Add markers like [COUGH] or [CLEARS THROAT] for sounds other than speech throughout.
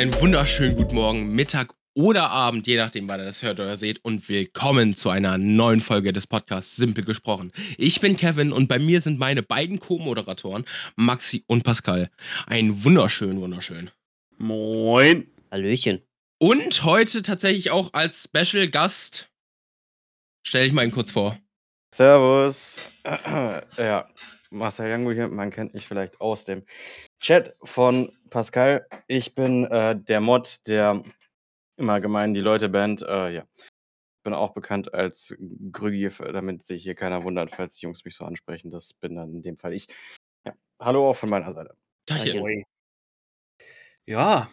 einen wunderschönen guten Morgen, Mittag oder Abend, je nachdem, wann ihr das hört oder seht. Und willkommen zu einer neuen Folge des Podcasts Simpel gesprochen. Ich bin Kevin und bei mir sind meine beiden Co-Moderatoren, Maxi und Pascal. Ein wunderschön, wunderschön. Moin. Hallöchen. Und heute tatsächlich auch als Special Gast. Stell dich mal ihn kurz vor. Servus. [CLEARS THROAT] ja, Marcel Jango hier. Man kennt mich vielleicht aus dem Chat von Pascal. Ich bin äh, der Mod, der immer gemein die Leute bandt. Äh, ja. Bin auch bekannt als Grügi, damit sich hier keiner wundert, falls die Jungs mich so ansprechen. Das bin dann in dem Fall ich. Ja. Hallo auch von meiner Seite. Tachchen. Ja,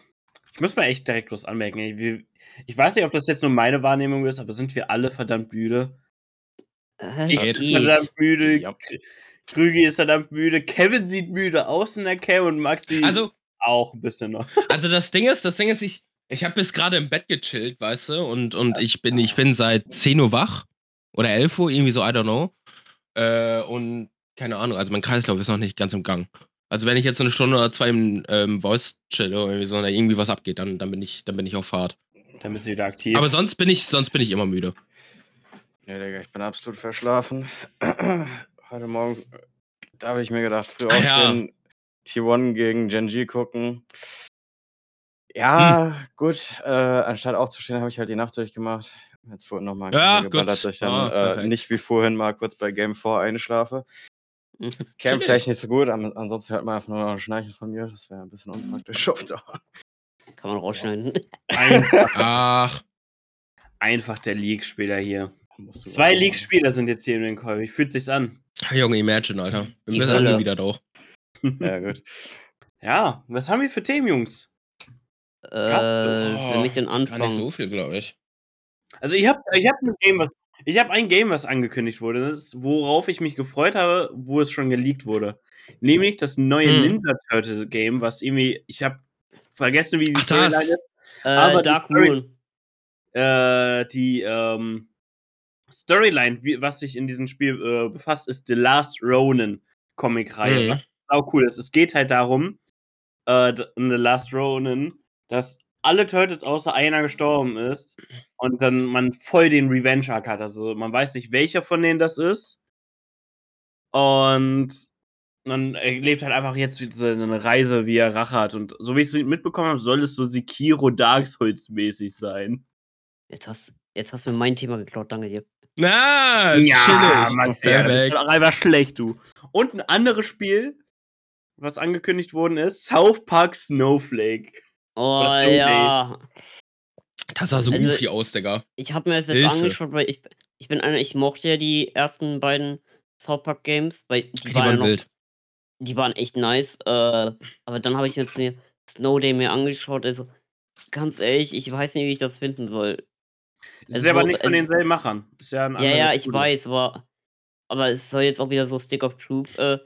ich muss mal echt direkt was anmerken. ey. Wir, ich weiß nicht, ob das jetzt nur meine Wahrnehmung ist, aber sind wir alle verdammt müde? Ich bin verdammt müde. Ja. Krügi ist verdammt müde. Kevin sieht müde aus in der Cam und Maxi Also, auch ein bisschen noch. [LAUGHS] also das Ding ist, das Ding ist, ich, ich habe bis gerade im Bett gechillt, weißt du, und, und ich bin, ich bin seit 10 Uhr wach. Oder 11 Uhr, irgendwie so, I don't know. Äh, und keine Ahnung, also mein Kreislauf ist noch nicht ganz im Gang. Also wenn ich jetzt eine Stunde oder zwei im ähm, Voice chill oder irgendwie, so, oder irgendwie was abgeht, dann, dann bin ich, dann bin ich auf Fahrt. Dann bist du wieder aktiv. Aber sonst bin ich, sonst bin ich immer müde. Ja, Digga, ich bin absolut verschlafen. Heute Morgen, da habe ich mir gedacht, früh Ah, ja. aufstehen, T1 gegen Genji gucken. Ja, gut, äh, anstatt aufzustehen, habe ich halt die Nacht durchgemacht. Jetzt vorhin nochmal Ja, geballert, gut. dass ich dann Ah, äh, nicht wie vorhin mal kurz bei Game 4 einschlafe. [LAUGHS] Camp vielleicht nicht so gut, an, ansonsten hört man einfach nur noch ein Schnarchen von mir. Das wäre ein bisschen unpraktisch. [LAUGHS] [LAUGHS] Kann man rausschneiden. einfach, Ach, einfach der League-Spieler hier. Zwei League-Spieler sind jetzt hier in den Call. Wie fühlt sich's an? Junge, Imagine, Alter. Wir Die müssen nie wieder doch. machen. [LAUGHS] Ja, gut. Ja, was haben wir für Themen, Jungs? äh, wenn ich denn Gar nicht so viel, glaube ich. Also ich habe ich hab ein Game, was ich habe ein Game, was angekündigt wurde, das ist, worauf ich mich gefreut habe, wo es schon geleakt wurde. Nämlich das neue Hm. Ninja Turtles Game, was irgendwie ich habe vergessen, wie die Ach, Storyline das. ist. Äh, aber die Dark Story- Moon. Äh, die ähm, Storyline, wie, was sich in diesem Spiel äh, befasst, ist The Last Ronin Comic-Reihe. Mhm. Was auch cool ist. Es geht halt darum, äh, in The Last Ronin, dass alle Turtles außer einer gestorben ist und dann man voll den Revenge-Arc hat. Also man weiß nicht, welcher von denen das ist. Und man erlebt halt einfach jetzt so eine Reise, wie er Rache hat. Und so wie ich es mitbekommen habe, soll es so Sekiro Dark Souls mäßig sein. Jetzt hast, jetzt hast du mir mein Thema geklaut, danke dir. Na, chillig. Ja, das ist Perfekt. doch einfach schlecht, du. Und ein anderes Spiel, was angekündigt worden ist, South Park Snowflake. Oh Das ist ja. Das sah so Also- goofy aus, Digga. Ich habe mir das jetzt Hilfe. angeschaut, weil ich, ich bin einer, ich mochte ja die ersten beiden South Park Games, weil die, Die waren, ja waren noch, wild. die waren echt nice. Äh, aber dann habe ich jetzt mir Snow Day mir angeschaut, also ganz ehrlich, ich weiß nicht, wie ich das finden soll. Es ist Also, aber nicht von denselben Machern. Ist ja ein Ja, ja, ich Studio. weiß, aber, aber es soll jetzt auch wieder so Stick of Truth, äh,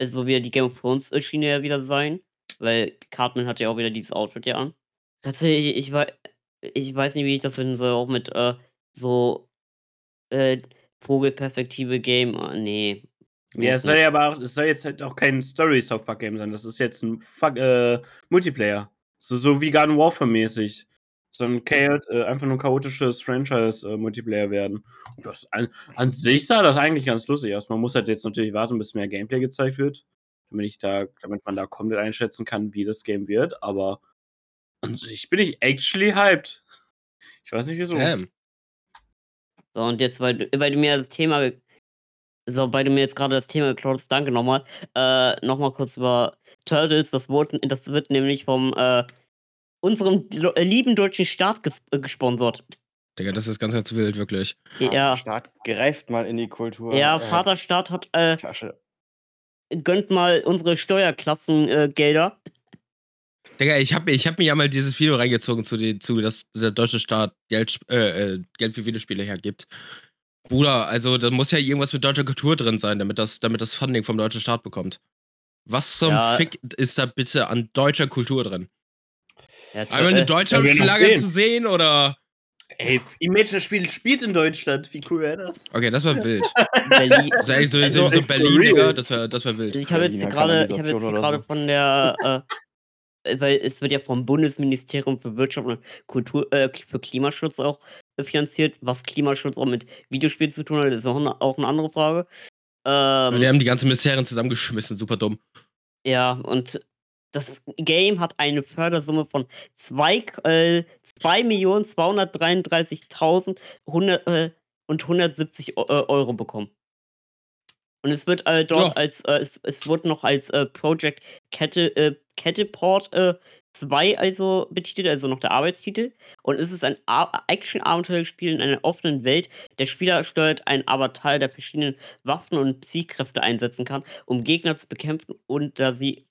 also so wieder die Game of Thrones Schiene ja wieder sein, weil Cartman hat ja auch wieder dieses Outfit ja an. Tatsächlich, ich, wei- ich weiß nicht, wie ich das finden soll, auch mit äh, so äh, Vogelperspektive Game. Ah, nee. Ja, es soll nicht. ja aber auch, es soll jetzt halt auch kein Story South Park Game sein. Das ist jetzt ein Fuck, äh, Multiplayer. So, so wie Garden Warfare mäßig. So ein Chaot, äh, einfach nur ein chaotisches Franchise-Multiplayer werden. Und das an, an sich sah das eigentlich ganz lustig aus. Man muss halt jetzt natürlich warten, bis mehr Gameplay gezeigt wird. Damit ich da, damit man da komplett einschätzen kann, wie das Game wird. Aber an sich bin ich actually hyped. Ich weiß nicht wieso. Damn. So, und jetzt, weil, du- weil du mir das Thema, so, weil du mir jetzt gerade das Thema geklaut hast, danke nochmal, äh, nochmal kurz über Turtles, das, wurde, das wird nämlich vom, äh, unserem äh, lieben deutschen Staat ges äh, gesponsert. Digga, das ist ganz, ganz wild, wirklich. Ja, Staat greift mal in die Kultur. ja, äh, Vaterstaat hat, äh, Tasche. gönnt mal unsere Steuerklassengelder. Äh. Digga, ich hab, ich hab mir ja mal dieses Video reingezogen, zu, die, zu dass der deutsche Staat Geld, äh, Geld für Videospiele hergibt. Bruder, also da muss ja irgendwas mit deutscher Kultur drin sein, damit das, damit das Funding vom deutschen Staat bekommt. Was zum Ja. Fick ist da bitte an deutscher Kultur drin? Ja, Einmal eine äh, deutsche ja, wir noch Flagge sehen. zu sehen oder. Ey, Imagine Spiel spielt in Deutschland. Wie cool wäre das? Okay, das war [LAUGHS] wild. Berlin. Also, eigentlich so, Also, so Berlin. Digga, das war, das war wild. Also ich habe jetzt gerade, ich habe jetzt Kanalisation oder gerade so. von der, äh, äh, weil es wird ja vom Bundesministerium für Wirtschaft und Kultur, äh, für Klimaschutz auch äh, finanziert. Was Klimaschutz auch mit Videospielen zu tun hat, ist auch, eine, auch eine andere Frage. Ähm, die haben die ganzen Ministerien zusammengeschmissen, super dumm. ja, und das Game hat eine Fördersumme von zwei, äh, 2.233.100 äh, und 170 Eu- äh, Euro bekommen. Und es wird äh, dort Ja. als, äh, es, es wird noch als äh, Project Kette, äh, äh, 2 also betitelt, also noch der Arbeitstitel. Und es ist ein Action-Abenteuerspiel in einer offenen Welt. Der Spieler steuert einen Avatar, der verschiedene Waffen und Psychkräfte einsetzen kann, um Gegner zu bekämpfen und da sie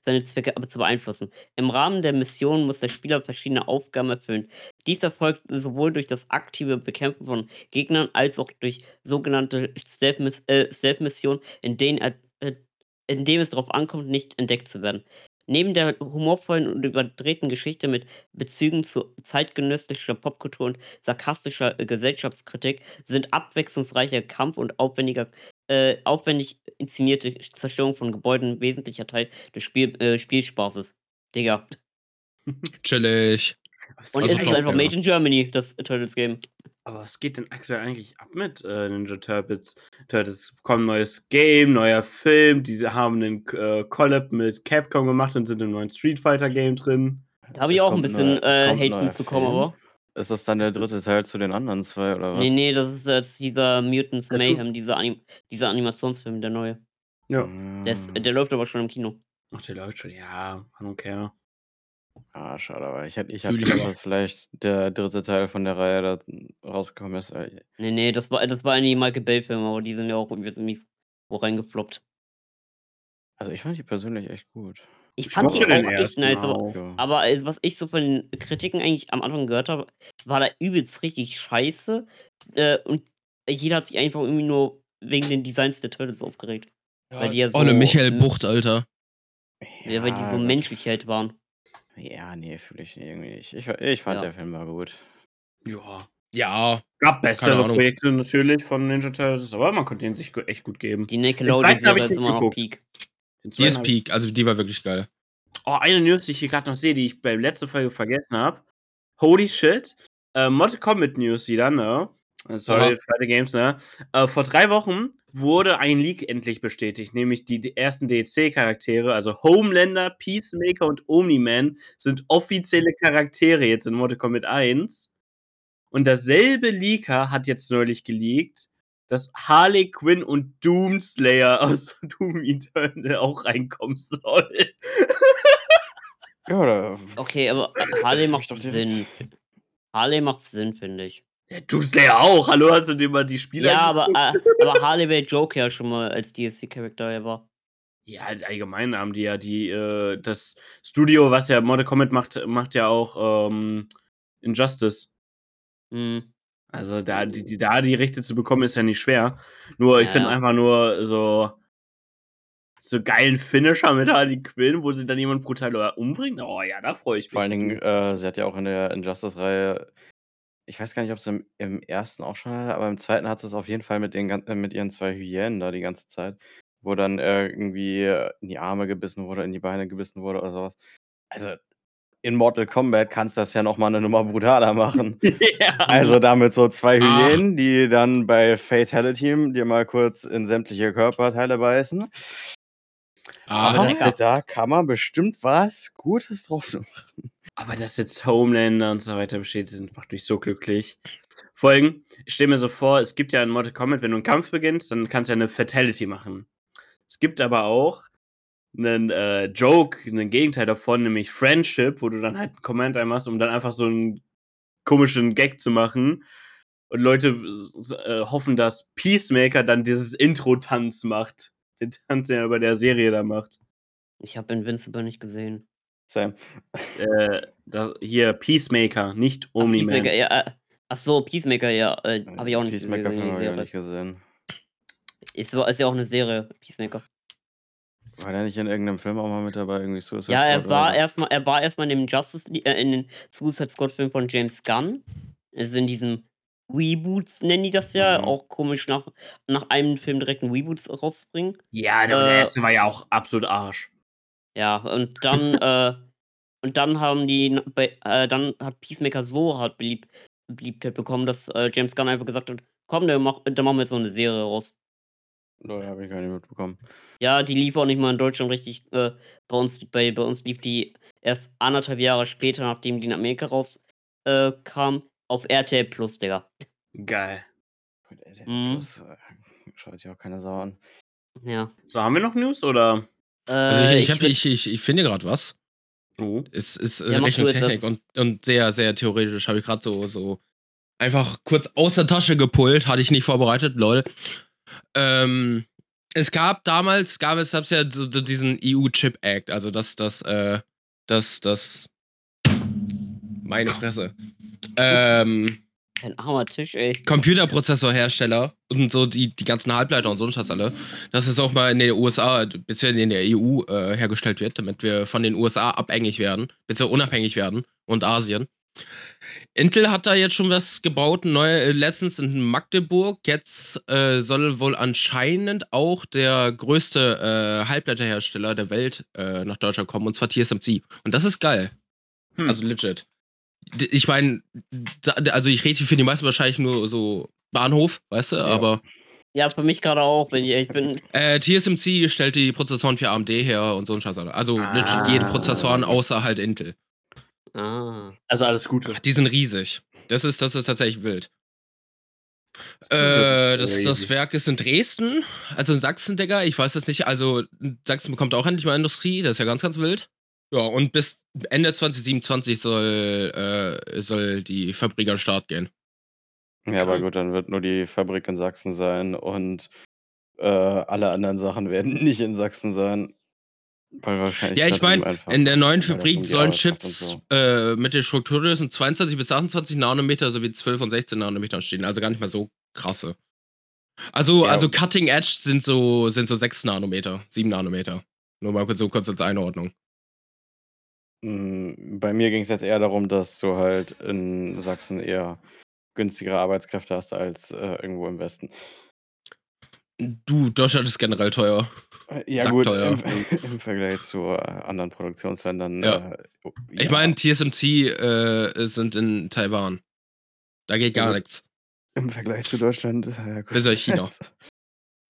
seine Zwecke zu beeinflussen. Im Rahmen der Mission muss der Spieler verschiedene Aufgaben erfüllen. Dies erfolgt sowohl durch das aktive Bekämpfen von Gegnern als auch durch sogenannte Stealth-Miss- äh, Stealth-Missionen, in denen er, äh, in dem es darauf ankommt, nicht entdeckt zu werden. Neben der humorvollen und überdrehten Geschichte mit Bezügen zu zeitgenössischer Popkultur und sarkastischer äh, Gesellschaftskritik sind abwechslungsreicher Kampf und aufwendiger, äh, aufwendig inszenierte Zerstörung von Gebäuden ein wesentlicher Teil des Spiel, äh, Spielspaßes. Digga. Chillig. Und Also es ist einfach ja. Made in Germany, das Turtles Game. Aber was geht denn aktuell eigentlich ab mit äh, Ninja Turtles? Turtles kommt ein neues Game, neuer Film. Diese haben einen äh, Collab mit Capcom gemacht und sind im neuen Street Fighter Game drin. Da habe Es ich auch ein bisschen neuer- es äh, Hate bekommen, Film? aber. Ist das dann der dritte Teil zu den anderen zwei oder was? Nee, nee, das ist jetzt dieser Mutants Der Mayhem, dieser, Anim dieser Animationsfilm, der neue. Ja. Der, ist, der läuft aber schon im Kino. Ach, der läuft schon. Ja, I don't care. Ah, schade, aber ich hätte ich Fühl hab ich gedacht, aber. dass vielleicht der dritte Teil von der Reihe da rausgekommen ist. Nee, nee, das war, das war eigentlich Michael Bay-Filme, aber die sind ja auch irgendwie ziemlich wo reingefloppt. Also ich fand die persönlich echt gut. Ich Ich fand die mochte den auch echt ersten nice, aber, auch. Ja. aber also, was ich so von den Kritiken eigentlich am Anfang gehört habe, war da übelst richtig scheiße. Äh, und jeder hat sich einfach irgendwie nur wegen den Designs der Turtles aufgeregt. Weil die ja so. Olle Michael m- Bucht, Alter. Ja, weil die so Gott. menschlich halt waren. Ja, nee, fühle ich irgendwie nicht. Ich, ich fand Ja. der Film war gut. Ja. Ja. Gab bessere Ahnung. Projekte natürlich von Ninja Turtles, aber man konnte ihn sich gu- echt gut geben. Die zweiten Nickelodeon-Serie ich ist nicht immer noch geguckt. Peak. Den Die zweiten ist ich- Peak, also die war wirklich geil. Oh, eine News, die ich hier gerade noch sehe, die ich bei letzter Folge vergessen habe. Holy shit. Äh, Mortal Kombat News wieder, ne? Äh, Sorry, Aha. Friday Games, ne? Äh, vor drei Wochen wurde ein Leak endlich bestätigt, nämlich die, ersten DLC-Charaktere, also Homelander, Peacemaker und Omni-Man, sind offizielle Charaktere jetzt in Mortal Kombat 1. Und dasselbe Leaker hat jetzt neulich geleakt, dass Harley Quinn und Doomslayer [LAUGHS] aus Doom Eternal auch reinkommen soll. Ja, da, Okay, aber Harley [LAUGHS] macht. Sinn. Harley macht Sinn, finde ich. Ja, Doomslayer auch. Hallo, hast du dir mal die Spiele Ja, aber, äh, aber Harley Joker ja schon mal als DLC-Charakter er war. Ja, allgemein haben die ja die, äh, das Studio, was ja Mortal Kombat macht, macht ja auch ähm, Injustice. Hm. Also da die, die, da die Rechte zu bekommen, ist ja nicht schwer. Nur, ich Ja, finde ja. einfach nur so, so geilen Finisher mit Harley Quinn, wo sie dann jemanden brutal umbringt. Oh ja, da freue ich mich. vor allen Dingen, äh, sie hat ja auch in der Injustice-Reihe, ich weiß gar nicht, ob sie im, im ersten auch schon hatte, aber im zweiten hat es auf jeden Fall mit, den, gan- äh, mit ihren zwei Hyänen da die ganze Zeit, wo dann äh, irgendwie äh, in die Arme gebissen wurde, in die Beine gebissen wurde oder sowas. Also in Mortal Kombat kannst du das ja nochmal eine Nummer brutaler machen. [LAUGHS] ja, Also damit so zwei Ach. Hyänen, die dann bei Fatality dir mal kurz in sämtliche Körperteile beißen. Aber Aber Aber da kann man bestimmt was Gutes draus [LAUGHS] machen. Aber dass jetzt Homelander und so weiter besteht, sind- macht mich so glücklich. Folgen, ich stelle mir so vor, es gibt ja in Mortal Kombat, wenn du einen Kampf beginnst, dann kannst du ja eine Fatality machen. Es gibt aber auch einen äh, Joke, einen Gegenteil davon, nämlich Friendship, wo du dann halt einen Command einmachst, um dann einfach so einen komischen Gag zu machen. Und Leute äh, hoffen, dass Peacemaker dann dieses Intro-Tanz macht. Den Tanz, den er bei der Serie da macht. Ich habe Invincible nicht gesehen. Sam. Äh, da, hier Peacemaker, nicht Ah, Omni-Man. Peacemaker, ja. Äh, ach so, Peacemaker, ja. Äh, habe ich auch nicht Peacemaker gesehen. Die habe ich auch nicht gesehen. Ist, ist ja auch eine Serie, Peacemaker. War der nicht in irgendeinem Film auch mal mit dabei? Irgendwie Suicide Ja, er Squad war erstmal, er war erstmal in dem Justice äh, in den Suicide Squad Film von James Gunn. Also in diesem Reboots nennen die das ja. Mhm. Auch komisch nach, nach einem Film direkt einen Reboots rauszubringen. Ja, der, der Äh, erste war ja auch absolut Arsch. Ja, und dann, [LAUGHS] äh, Und dann haben die, äh, dann hat Peacemaker so hart beliebt, Beliebtheit bekommen, dass äh, James Gunn einfach gesagt hat, komm, dann, mach, dann machen wir jetzt so eine Serie raus. Leute, habe ich gar nicht mitbekommen. Ja, die lief auch nicht mal in Deutschland richtig. Äh, bei, uns, bei, bei uns lief die erst anderthalb Jahre später, nachdem die in Amerika rauskam, äh, kam, auf RTL Plus, Digga. Geil. Gut, ey, Mhm. Plus, äh, Schaut sich auch keine Sau an. Ja. So, haben wir noch News oder? Äh, Also ich, ich, hab, würd- ich, ich, ich finde gerade was. Oh. Es ist Ja, Rechnung Technik und, und sehr, sehr theoretisch. Habe ich gerade so, so einfach kurz aus der Tasche gepullt, hatte ich nicht vorbereitet, lol. Ähm, es gab damals, gab es gab's ja so, so diesen EU-Chip Act, also das, das, äh, das, das. Meine Fresse. Ähm, Ein armer Tisch, ey. Computerprozessorhersteller und so die, die ganzen Halbleiter und so ein Schatz alle, dass es auch mal in den USA, beziehungsweise in der EU äh, hergestellt wird, damit wir von den USA abhängig werden, beziehungsweise unabhängig werden und Asien. Intel hat da jetzt schon was gebaut, neu, äh, letztens in Magdeburg. Jetzt äh, soll wohl anscheinend auch der größte äh, Halbleiterhersteller der Welt äh, nach Deutschland kommen, und zwar TSMC. Und das ist geil. Hm. Also legit. Ich meine, also ich rede für die meisten wahrscheinlich nur so Bahnhof, weißt du, aber Ja, für mich gerade auch, wenn ich ehrlich bin. äh, TSMC stellt die Prozessoren für AMD her und so ein Scheiß. Also legit Ah. jede Prozessoren außer halt Intel. Ah. Also alles Gute. Die sind riesig. Das ist, das ist tatsächlich wild. ist Äh, das, das Werk ist in Dresden, also in Sachsen, Digga. Ich weiß das nicht. Also, Sachsen bekommt auch endlich mal Industrie, das ist ja ganz, ganz wild. Ja, und bis Ende 2027 soll, äh, soll die Fabrik an den Start gehen. Ja, aber gut, dann wird nur die Fabrik in Sachsen sein und äh, alle anderen Sachen werden [LAUGHS] nicht in Sachsen sein. Weil wahrscheinlich Ja, ich meine, in der neuen Fabrik um sollen Chips so. äh, mit der Strukturgrößen 22 bis 28 Nanometer sowie 12 und 16 Nanometer stehen. Also gar nicht mal so krasse. Also, Ja. also Cutting Edge sind so, sind so 6 Nanometer, 7 Nanometer. Nur mal kurz, so kurz als Einordnung. Mm, Bei mir ging es jetzt eher darum, dass du halt in Sachsen eher günstigere Arbeitskräfte hast als äh, irgendwo im Westen. Du, Deutschland ist generell teuer. Äh, Ja, gut, Sackteuer. im, [LAUGHS] im Vergleich zu äh, anderen Produktionsländern. Ja. Äh, oh, Ich ja, meine, TSMC äh, sind in Taiwan. Da geht gar Ja. nichts. im Vergleich zu Deutschland. Äh, gut. Bis auf China. [LAUGHS]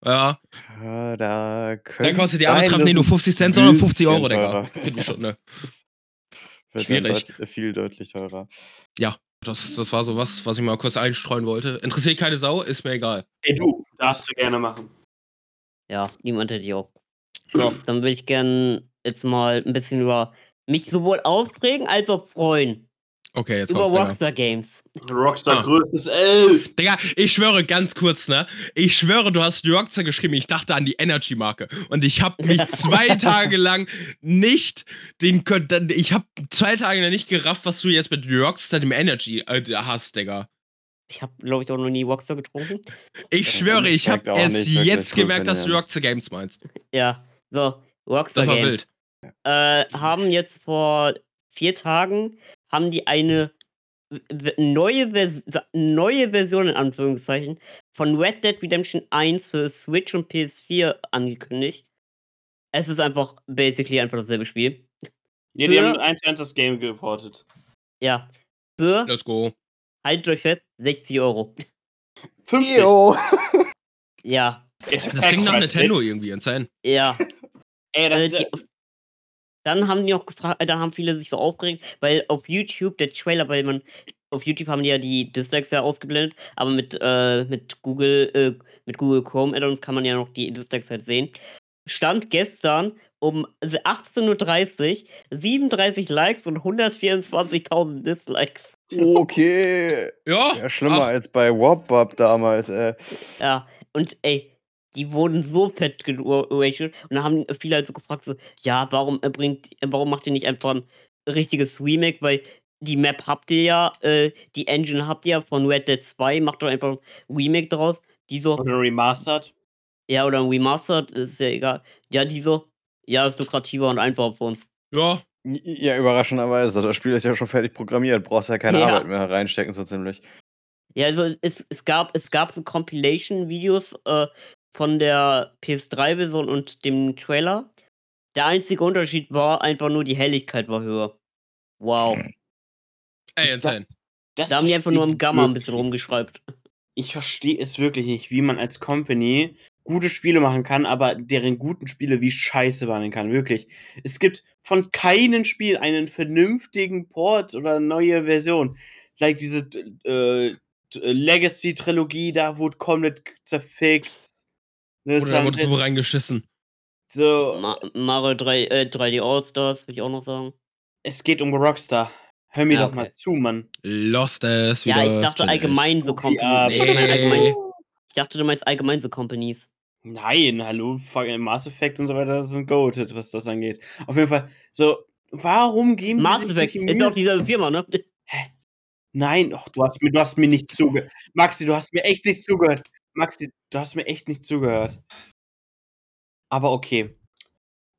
Ja, Ja, da könnte kostet die sein, Arbeitskraft dass nicht nur es 50 Cent, sondern 50 Euro, bisschen Digga. teurer Für die Stunde. wird Schwierig. deut- viel deutlich teurer. Das, das war so was, was ich mal kurz einstreuen wollte. Interessiert keine Sau, ist mir egal. Ey, du, darfst du gerne machen. Ja, niemand hätte die auch. So, dann würde ich gern jetzt mal ein bisschen über mich sowohl aufregen als auch freuen. Okay, jetzt über. Rockstar Games. Rockstar Ah. größtes L. Digga, ich schwöre ganz kurz, ne? Ich schwöre, du hast New Rockstar geschrieben. Ich dachte an die Energy-Marke. Und ich habe mich [LAUGHS] zwei Tage lang nicht den. Kon- Ich habe zwei Tage lang nicht gerafft, was du jetzt mit New Rockstar dem Energy äh, hast, Digga. Ich habe, glaube ich, auch noch nie Rockstar getrunken. Ich schwöre, ich habe erst jetzt gemerkt, dass du Rockstar Games meinst. Ja, so, Rockstar Das war Games. wild. Äh, haben jetzt vor vier Tagen haben die eine neue, Vers neue Version in Anführungszeichen von Red Dead Redemption 1 für Switch und PS4 angekündigt. Es ist einfach basically einfach dasselbe Spiel. [LAUGHS] Ja, die Für- haben eins zu eins das Game geportet. Ja. Für, Let's go. haltet euch fest, 60 Euro. 50. Io. Ja, Das klingt nach Nintendo irgendwie, insane. ja. [LAUGHS] Ey, das ist die, dann haben die noch gefragt, äh, dann haben viele sich so aufgeregt, weil auf YouTube der Trailer, weil man auf YouTube haben die ja die Dislikes ja ausgeblendet, aber mit, äh, mit Google, äh, mit Google Chrome Add-ons kann man ja noch die Dislikes halt sehen. Stand gestern um 18.30 Uhr 37 Likes und 124.000 Dislikes. Okay. Ja, Ja, schlimmer ach, als bei Wobbup damals, ey. Ja, und ey, die wurden so fett gerachelt und dann haben viele halt so gefragt, so, ja, warum äh, bringt, äh, warum macht ihr nicht einfach ein richtiges Remake, weil die Map habt ihr ja, äh, die Engine habt ihr ja von Red Dead 2, macht doch einfach ein Remake daraus. Die so, Oder remastered. ja, oder ein Remastered, ist ja egal. Ja, die so, ja, ist lukrativer und einfacher für uns. ja. Ja, überraschenderweise. Das Spiel ist ja schon fertig programmiert. Brauchst ja keine Ja. Arbeit mehr reinstecken, so ziemlich. Ja, also es, es gab es gab so Compilation-Videos äh, von der PS3-Version und dem Trailer. Der einzige Unterschied war einfach nur, die Helligkeit war höher. Wow. Ey, insane. Das, das Da haben die einfach nur am Gamma ein bisschen rumgeschreibt. Ich verstehe es wirklich nicht, wie man als Company gute Spiele machen kann, aber deren guten Spiele wie scheiße behandeln kann. Wirklich. Es gibt von keinem Spiel einen vernünftigen Port oder neue Version. Like diese äh, Legacy-Trilogie, da wurde komplett zerfickt. Ne, Oder da wurde so reingeschissen. so, Ma Mario 3, äh, 3D All-Stars, würde ich auch noch sagen. es geht um Rockstar. Hör mir Ja, doch mal okay. zu, Mann. Lost es Ja, wieder. ich dachte allgemein so Companies. allgemein, Nee. ich dachte, du meinst allgemein so Companies. Nein, hallo, fuck, Mass Effect und so weiter sind goated, was das angeht. Auf jeden Fall, so, warum geben die Mass Effect ist auch dieselbe Firma, ne? Nein, ach, du hast mir, du hast mir nicht zugehört. Maxi, du hast mir echt nicht zugehört. Maxi, du hast mir echt nicht zugehört. Aber okay.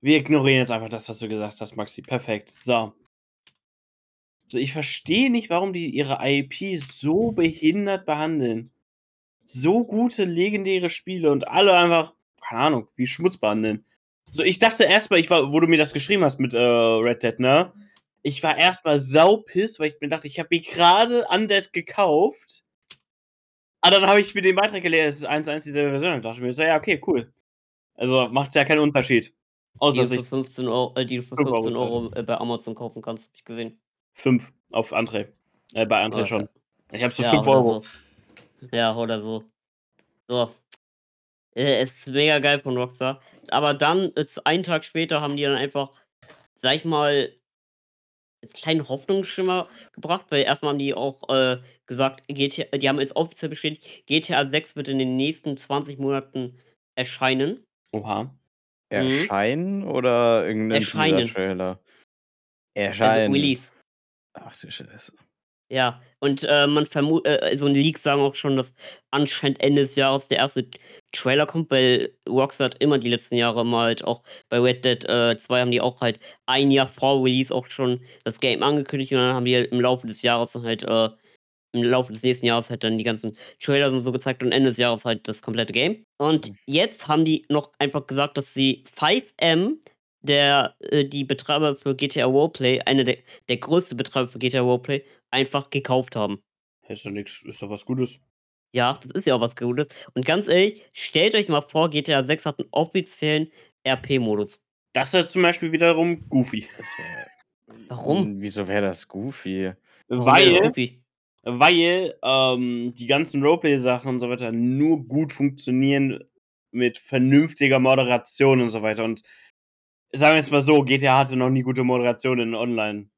Wir ignorieren jetzt einfach das, was du gesagt hast, Maxi. Perfekt. So. So, ich verstehe nicht, warum die ihre IP so behindert behandeln. So gute, legendäre Spiele und alle einfach, keine Ahnung, wie Schmutz behandeln. So, ich dachte erstmal, ich war, wo du mir das geschrieben hast mit äh, Red Dead, ne? Ich war erstmal saupiss, weil ich mir dachte, ich habe mir gerade Undead gekauft. Aber dann habe ich mir den Beitrag gelesen, es ist 1-1 dieselbe Version. Und dachte mir so, ja, okay, cool. Also macht ja keinen Unterschied. Die Außer du für sich 15 Euro, äh, die du für 5 Euro 15 Euro äh, bei Amazon kaufen kannst, hab ich gesehen. 5 auf André. Äh, bei André Okay. schon. Ich habe so Ja, 5 oder Euro. So. Ja, oder so. So. Äh, ist mega geil von Rockstar. Aber dann, jetzt einen Tag später, haben die dann einfach, sag ich mal, kleinen Hoffnungsschimmer gebracht, weil erstmal haben die auch äh, gesagt, GTA, die haben jetzt offiziell bestätigt, GTA 6 wird in den nächsten 20 Monaten erscheinen. Oha. Mhm. Erscheinen oder irgendein Erscheinen. Also Erscheinen. Release. Ach du Scheiße. Ja, und äh, man vermutet, äh, so ein Leak sagen auch schon, dass anscheinend Ende des Jahres der erste Trailer kommt, weil Rockstar hat immer die letzten Jahre mal halt auch bei Red Dead äh, 2 haben die auch halt ein Jahr vor Release auch schon das Game angekündigt und dann haben die halt im Laufe des Jahres dann halt, äh, im Laufe des nächsten Jahres halt dann die ganzen Trailers und so gezeigt und Ende des Jahres halt das komplette Game. Und jetzt haben die noch einfach gesagt, dass sie 5M, der, äh, die Betreiber für GTA Roleplay, einer der, der größte Betreiber für GTA Roleplay, einfach gekauft haben. Ist doch nix, ist doch was Gutes. Ja, das ist ja auch was Gutes. Und ganz ehrlich, stellt euch mal vor, GTA 6 hat einen offiziellen RP-Modus. Das ist zum Beispiel wiederum goofy. Das wär, Warum? Hm, Wieso wäre das goofy? Warum wäre das Weil, goofy? weil ähm, die ganzen Roleplay-Sachen und so weiter nur gut funktionieren mit vernünftiger Moderation und so weiter. Und sagen wir jetzt mal so, GTA hatte noch nie gute Moderation in Online.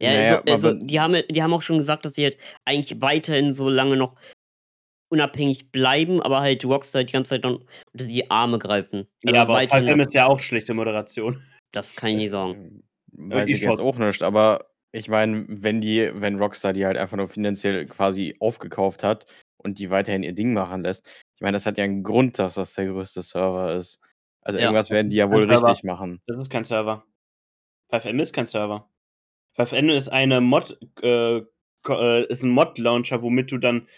Ja, Naja, also, also die, haben, die haben auch schon gesagt, dass sie halt eigentlich weiterhin so lange noch unabhängig bleiben, aber halt Rockstar die ganze Zeit dann unter die Arme greifen. Also ja, aber 5M ist ja auch schlechte Moderation. das kann ich nicht sagen. Weiß ich ich jetzt schon. auch nicht, aber ich meine, wenn die, wenn Rockstar die halt einfach nur finanziell quasi aufgekauft hat und die weiterhin ihr Ding machen lässt, ich meine, das hat ja einen Grund, dass das der größte Server ist. Also Ja, irgendwas werden die ja wohl Server. richtig machen. Das ist kein Server. 5M ist kein Server. 5M ist eine Mod, äh, äh, ist ein Mod-Launcher, womit du dann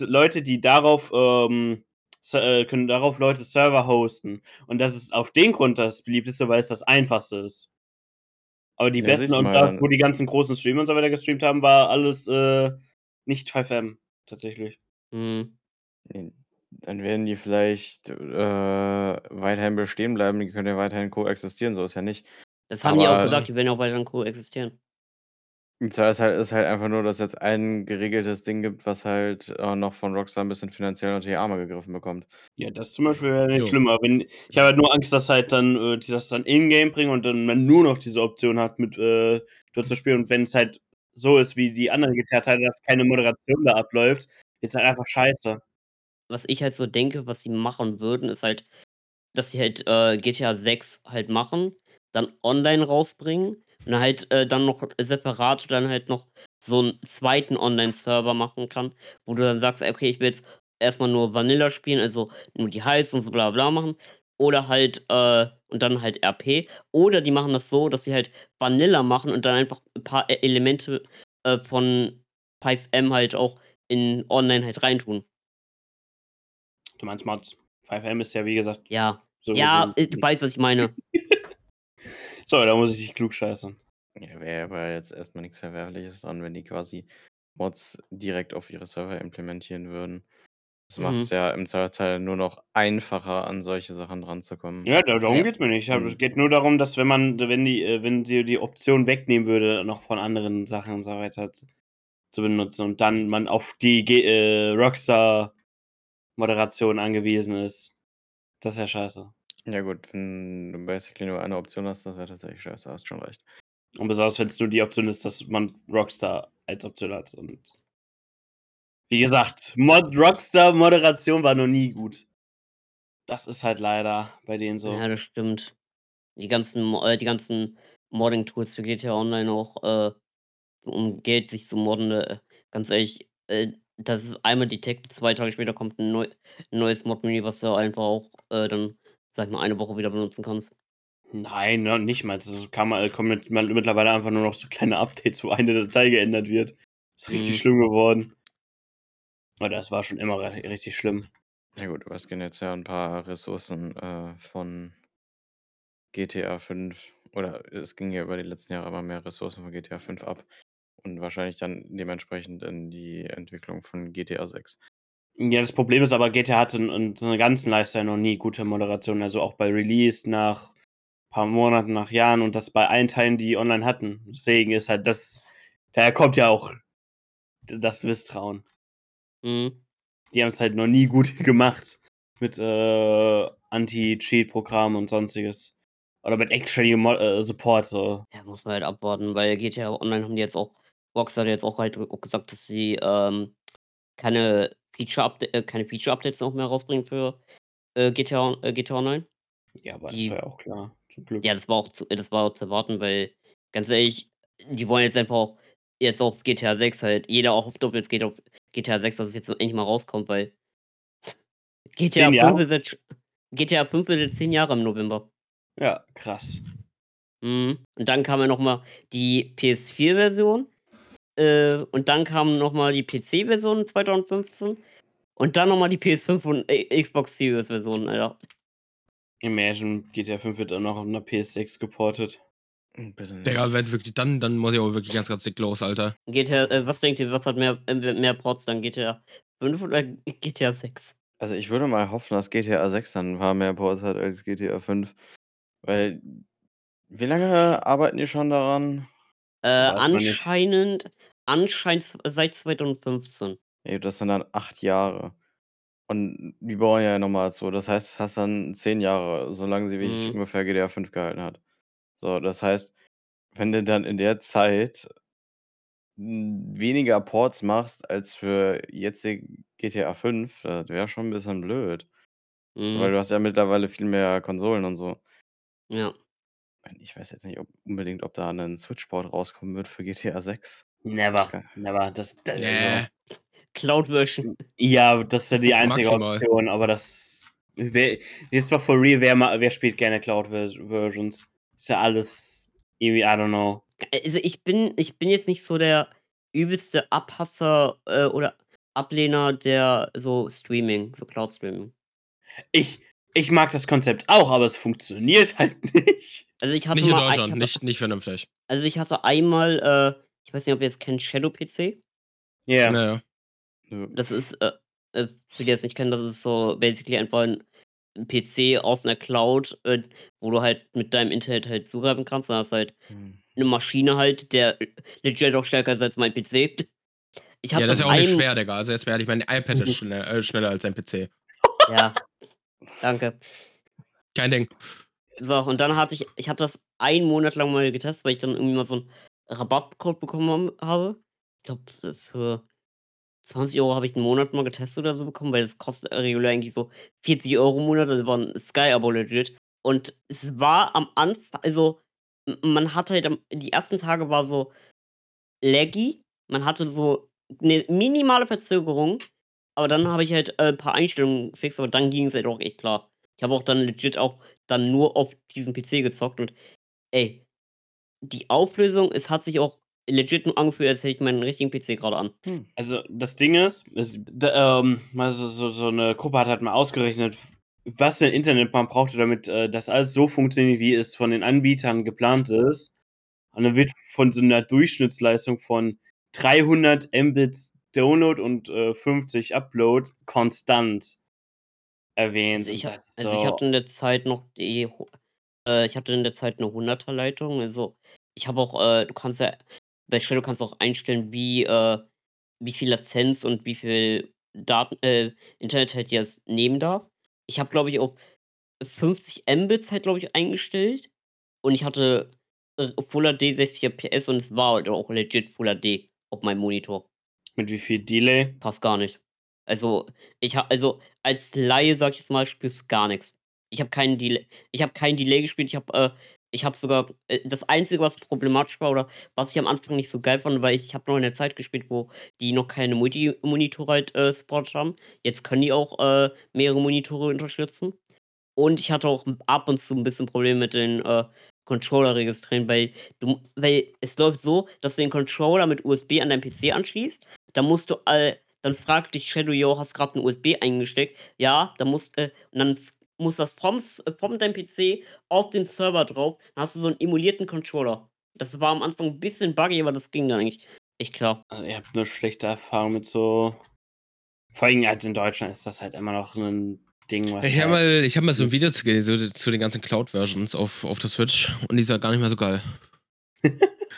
Leute, die darauf, ähm, äh, können darauf Leute Server hosten. Und das ist auf den Grund das beliebteste, weil es das einfachste ist. Aber die Ja, besten und da, wo die ganzen großen Streamer und so weiter gestreamt haben, war alles äh, nicht 5M tatsächlich. Hm. Nee, Dann werden die vielleicht äh, weiterhin bestehen bleiben, die können ja weiterhin koexistieren, so ist ja nicht. Das haben die auch Aber- gesagt, die werden auch weiterhin koexistieren. Und zwar ist halt, ist halt einfach nur, dass es jetzt ein geregeltes Ding gibt, was halt äh, noch von Rockstar ein bisschen finanziell unter die Arme gegriffen bekommt. Ja, das zum Beispiel wäre nicht Jo. schlimmer. Wenn, ich habe halt nur Angst, dass halt dann äh, die das dann in-game bringen und dann man nur noch diese Option hat, mit äh, dort zu spielen. Und wenn es halt so ist wie die anderen GTA-Teile, dass keine Moderation da abläuft, ist halt einfach scheiße. was ich halt so denke, was sie machen würden, ist halt, dass sie halt äh, GTA 6 halt machen, dann online rausbringen und dann halt äh, dann noch separat dann halt noch so einen zweiten Online-Server machen kann, wo du dann sagst, okay, ich will jetzt erstmal nur Vanilla spielen, also nur die Heiß und so bla bla machen. Oder halt, äh, und dann halt RP. Oder die machen das so, dass sie halt Vanilla machen und dann einfach ein paar E- Elemente äh, von 5M halt auch in Online halt reintun. Du meinst Mods. 5M ist ja, wie gesagt, Ja, so ja, gesehen äh, du weißt, was ich meine. [LAUGHS] So, da muss ich dich klug scheißen. Ja, wäre aber jetzt erstmal nichts Verwerfliches dran, wenn die quasi Mods direkt auf ihre Server implementieren würden. Das macht es Mhm. ja im Zweifelsfall nur noch einfacher, an solche Sachen ranzukommen. Ja, da darum Ja. geht's mir nicht. Es Mhm. geht nur darum, dass wenn man wenn die äh, wenn sie die Option wegnehmen würde, noch von anderen Sachen und so weiter zu benutzen und dann man auf die äh, Rockstar-Moderation angewiesen ist. Das ist ja scheiße. Ja gut, wenn du basically nur eine Option hast, das wäre tatsächlich scheiße, hast schon recht. Und besonders, wenn's nur die Option ist, dass man Rockstar als Option hat und wie gesagt, Mod Rockstar-Moderation war noch nie gut. Das ist halt leider bei denen so. Ja, das stimmt. Die ganzen äh, die ganzen Modding-Tools für GTA Online auch, äh, um Geld sich zu modden, äh, ganz ehrlich, äh, das ist einmal detected, 2 Tage später kommt 'n neu neues Mod-Menü, was du einfach auch, äh, dann, sage ich mal, eine Woche wieder benutzen kannst. Nein, noch nicht mal. Das kann man kommen mit man mittlerweile einfach nur noch so kleine Updates, wo eine Datei geändert wird. Ist richtig Mhm. schlimm geworden. Aber das war schon immer ri richtig schlimm. Ja gut, aber es gehen jetzt ja 'n paar Ressourcen, äh, von GTA 5 oder es ging ja über die letzten Jahre immer mehr Ressourcen von GTA 5 ab und wahrscheinlich dann dementsprechend in die Entwicklung von GTA 6. Ja, das Problem ist aber, GTA hatte in in seinem ganzen Lifestyle noch nie gute Moderation, also auch bei Release nach paar Monaten, nach Jahren und das bei allen Teilen, die online hatten. Deswegen ist halt das daher kommt ja auch das Misstrauen. Mhm. Die haben's halt noch nie gut [LAUGHS] gemacht mit, äh, Anti-Cheat-Programmen und Sonstiges. Oder mit actually äh, Support so. Ja, muss man halt abwarten, weil GTA Online haben die jetzt auch Rockstar hat jetzt auch halt gesagt, dass sie, ähm, keine Feature-Upda äh, keine Feature-Updates noch mehr rausbringen für, äh, GTA äh, GTA Online. Ja, aber das Die war ja auch klar, zum Glück. Ja, das war auch zu das war auch zu erwarten, weil ganz ehrlich, die wollen jetzt einfach auch jetzt auf GTA 6 halt jeder auch hofft jetzt geht auf GTA 6, dass es jetzt endlich mal rauskommt, weil GTA 10 5 Jahre? ist jetzt GTA 5 wird jetzt 10 Jahre im November. Ja, krass. Mhm. Und dann kam ja noch mal die PS4-Version, äh, und dann kam noch mal die PC-Version 2015 und dann noch mal die PS5 und X Xbox Series-Version, Alter. Imagine, GTA 5 wird dann noch auf 'ner PS6 geportet. Bitte nicht. Digga, wenn wirklich dann dann muss ich aber wirklich ganz, ganz dick los, Alter. GTA äh, was denkt ihr, was hat mehr äh, mehr Ports dann, GTA 5 oder [LAUGHS] GTA 6? Also, ich würde mal hoffen, dass GTA 6 dann 'n paar mehr Ports hat als GTA 5, weil wie lange arbeiten die schon daran? Äh, anscheinend anscheinend z seit 2015. Ja, das sind dann 8 Jahre. Und die bauen ja noch mal so. Das heißt, hast dann 10 Jahre, so lange sie wirklich Mhm. ungefähr GTA 5 gehalten hat. So, das heißt, wenn du dann in der Zeit weniger Ports machst als für jetzig GTA 5, das wäre schon 'n bisschen blöd. So, weil Mhm. du hast ja mittlerweile viel mehr Konsolen und so. Ja. Ich weiß jetzt nicht, ob unbedingt, ob da 'nen Switch-Port rauskommen wird für GTA 6. Never, never. Das da Ne. also Cloud-Version. Ja, das ist ja die einzige Maximal. Option, aber das wer jetzt mal for real, wer ma wer spielt gerne Cloud-Vers Versions? Ist ja alles irgendwie, I don't know. Also, ich bin ich bin jetzt nicht so der übelste Abhasser, äh, oder Ablehner der so Streaming, so Cloud-Streaming. Ich ich mag das Konzept auch, aber es funktioniert halt [LAUGHS] nicht. Also, ich hatte Nicht in mal Deutschland, hatte nicht nicht vernünftig. also, ich hatte einmal, äh ich weiß nicht, ob ihr es kennt, Shadow PC? Ja. Ja. Nö. Das ist, äh äh, für die, die es nicht kennen, das ist so basically einfach 'n 'n PC aus 'ner Cloud, äh, wo du halt mit deinem Internet halt zugreifen kannst. Dann hast du halt Hm. 'ne Maschine halt, der legit auch stärker ist als mein PC. Ich habe Ja, das ist ja auch nicht ein schwer, Digga. Also, jetzt mal ehrlich, mein iPad ist [LAUGHS] schnell äh, schneller als dein PC. Ja, danke. Kein Ding. So, und dann hatte ich ich hatte das einen Monat lang mal getestet, weil ich dann irgendwie mal so 'n Rabattcode bekommen habe. Ich glaube, äh, für 20 € habe ich 'n Monat mal getestet oder so bekommen, weil das kostet regulär eigentlich so 40 € im Monat. Das war 'n Sky-Abo legit. Und es war am Anfa also, man hatte halt die ersten Tage war so laggy. Man hatte so 'ne minimale Verzögerung, aber dann habe ich halt, äh, paar Einstellungen gefixt, aber dann ging's halt auch echt klar. Ich habe auch dann legit auch dann nur auf diesem PC gezockt und ey, die Auflösung, es hat sich auch legit nur angefühlt, als hätte ich meinen richtigen PC grade an. Hm. Also, das Ding ist, d ähm, mal so so so 'ne Gruppe hat halt mal ausgerechnet, was für 'n Internet man brauchte, damit, äh, das alles so funktioniert, wie es von den Anbietern geplant ist. Und dann wird von so einer Durchschnittsleistung von 300 Mbits Download und äh, 50 Upload konstant erwähnt. Also ich, Und ha- das ist also ich so- hatte in der Zeit noch die, äh, ich hatte in der Zeit eine 100er Leitung. Also ich habe auch, äh, du kannst ja, bei Shadow kannst du auch einstellen, wie, äh, wie viel Latenz und wie viel Daten, äh, Internet halt jetzt nehmen darf. Ich habe, glaube ich, auf 50 Mbits halt, glaube ich, eingestellt. Und ich hatte äh, Full HD 60 FPS und es war halt auch legit Full HD auf meinem Monitor. mit wie viel Delay? Passt gar nicht. Also, ich habe also als Laie, sag ich jetzt mal, spürst du gar nichts. Ich habe keinen Delay, ich habe keinen Delay gespielt. Ich habe, äh, ich habe sogar äh, das Einzige, was problematisch war oder was ich am Anfang nicht so geil fand, weil ich habe noch in der Zeit gespielt, wo die noch keine Multi-Monitore halt äh, supportet haben. Jetzt können die auch äh, mehrere Monitore unterstützen. Und ich hatte auch ab und zu ein bisschen Probleme mit den äh, Controller registrieren, weil du, weil es läuft so, dass du den Controller mit USB an deinen PC anschließt. Dann musst du all, dann fragt dich Shadow, yo, hast gerade ein USB eingesteckt? Ja, dann musst, äh, und dann muss das vom, S- äh, vom deinem PC auf den Server drauf. Dann hast du so einen emulierten Controller. Das war am Anfang ein bisschen buggy, aber das ging dann eigentlich echt klar. Also ihr habt eine schlechte Erfahrung mit so. Vor allem als in Deutschland ist das halt immer noch ein Ding, was. Ich habe halt, mal, ich hab mal so ein Video zu, gesehen, so, zu den ganzen Cloud-Versions auf, auf der Switch und die ist ja gar nicht mehr so geil. [LAUGHS]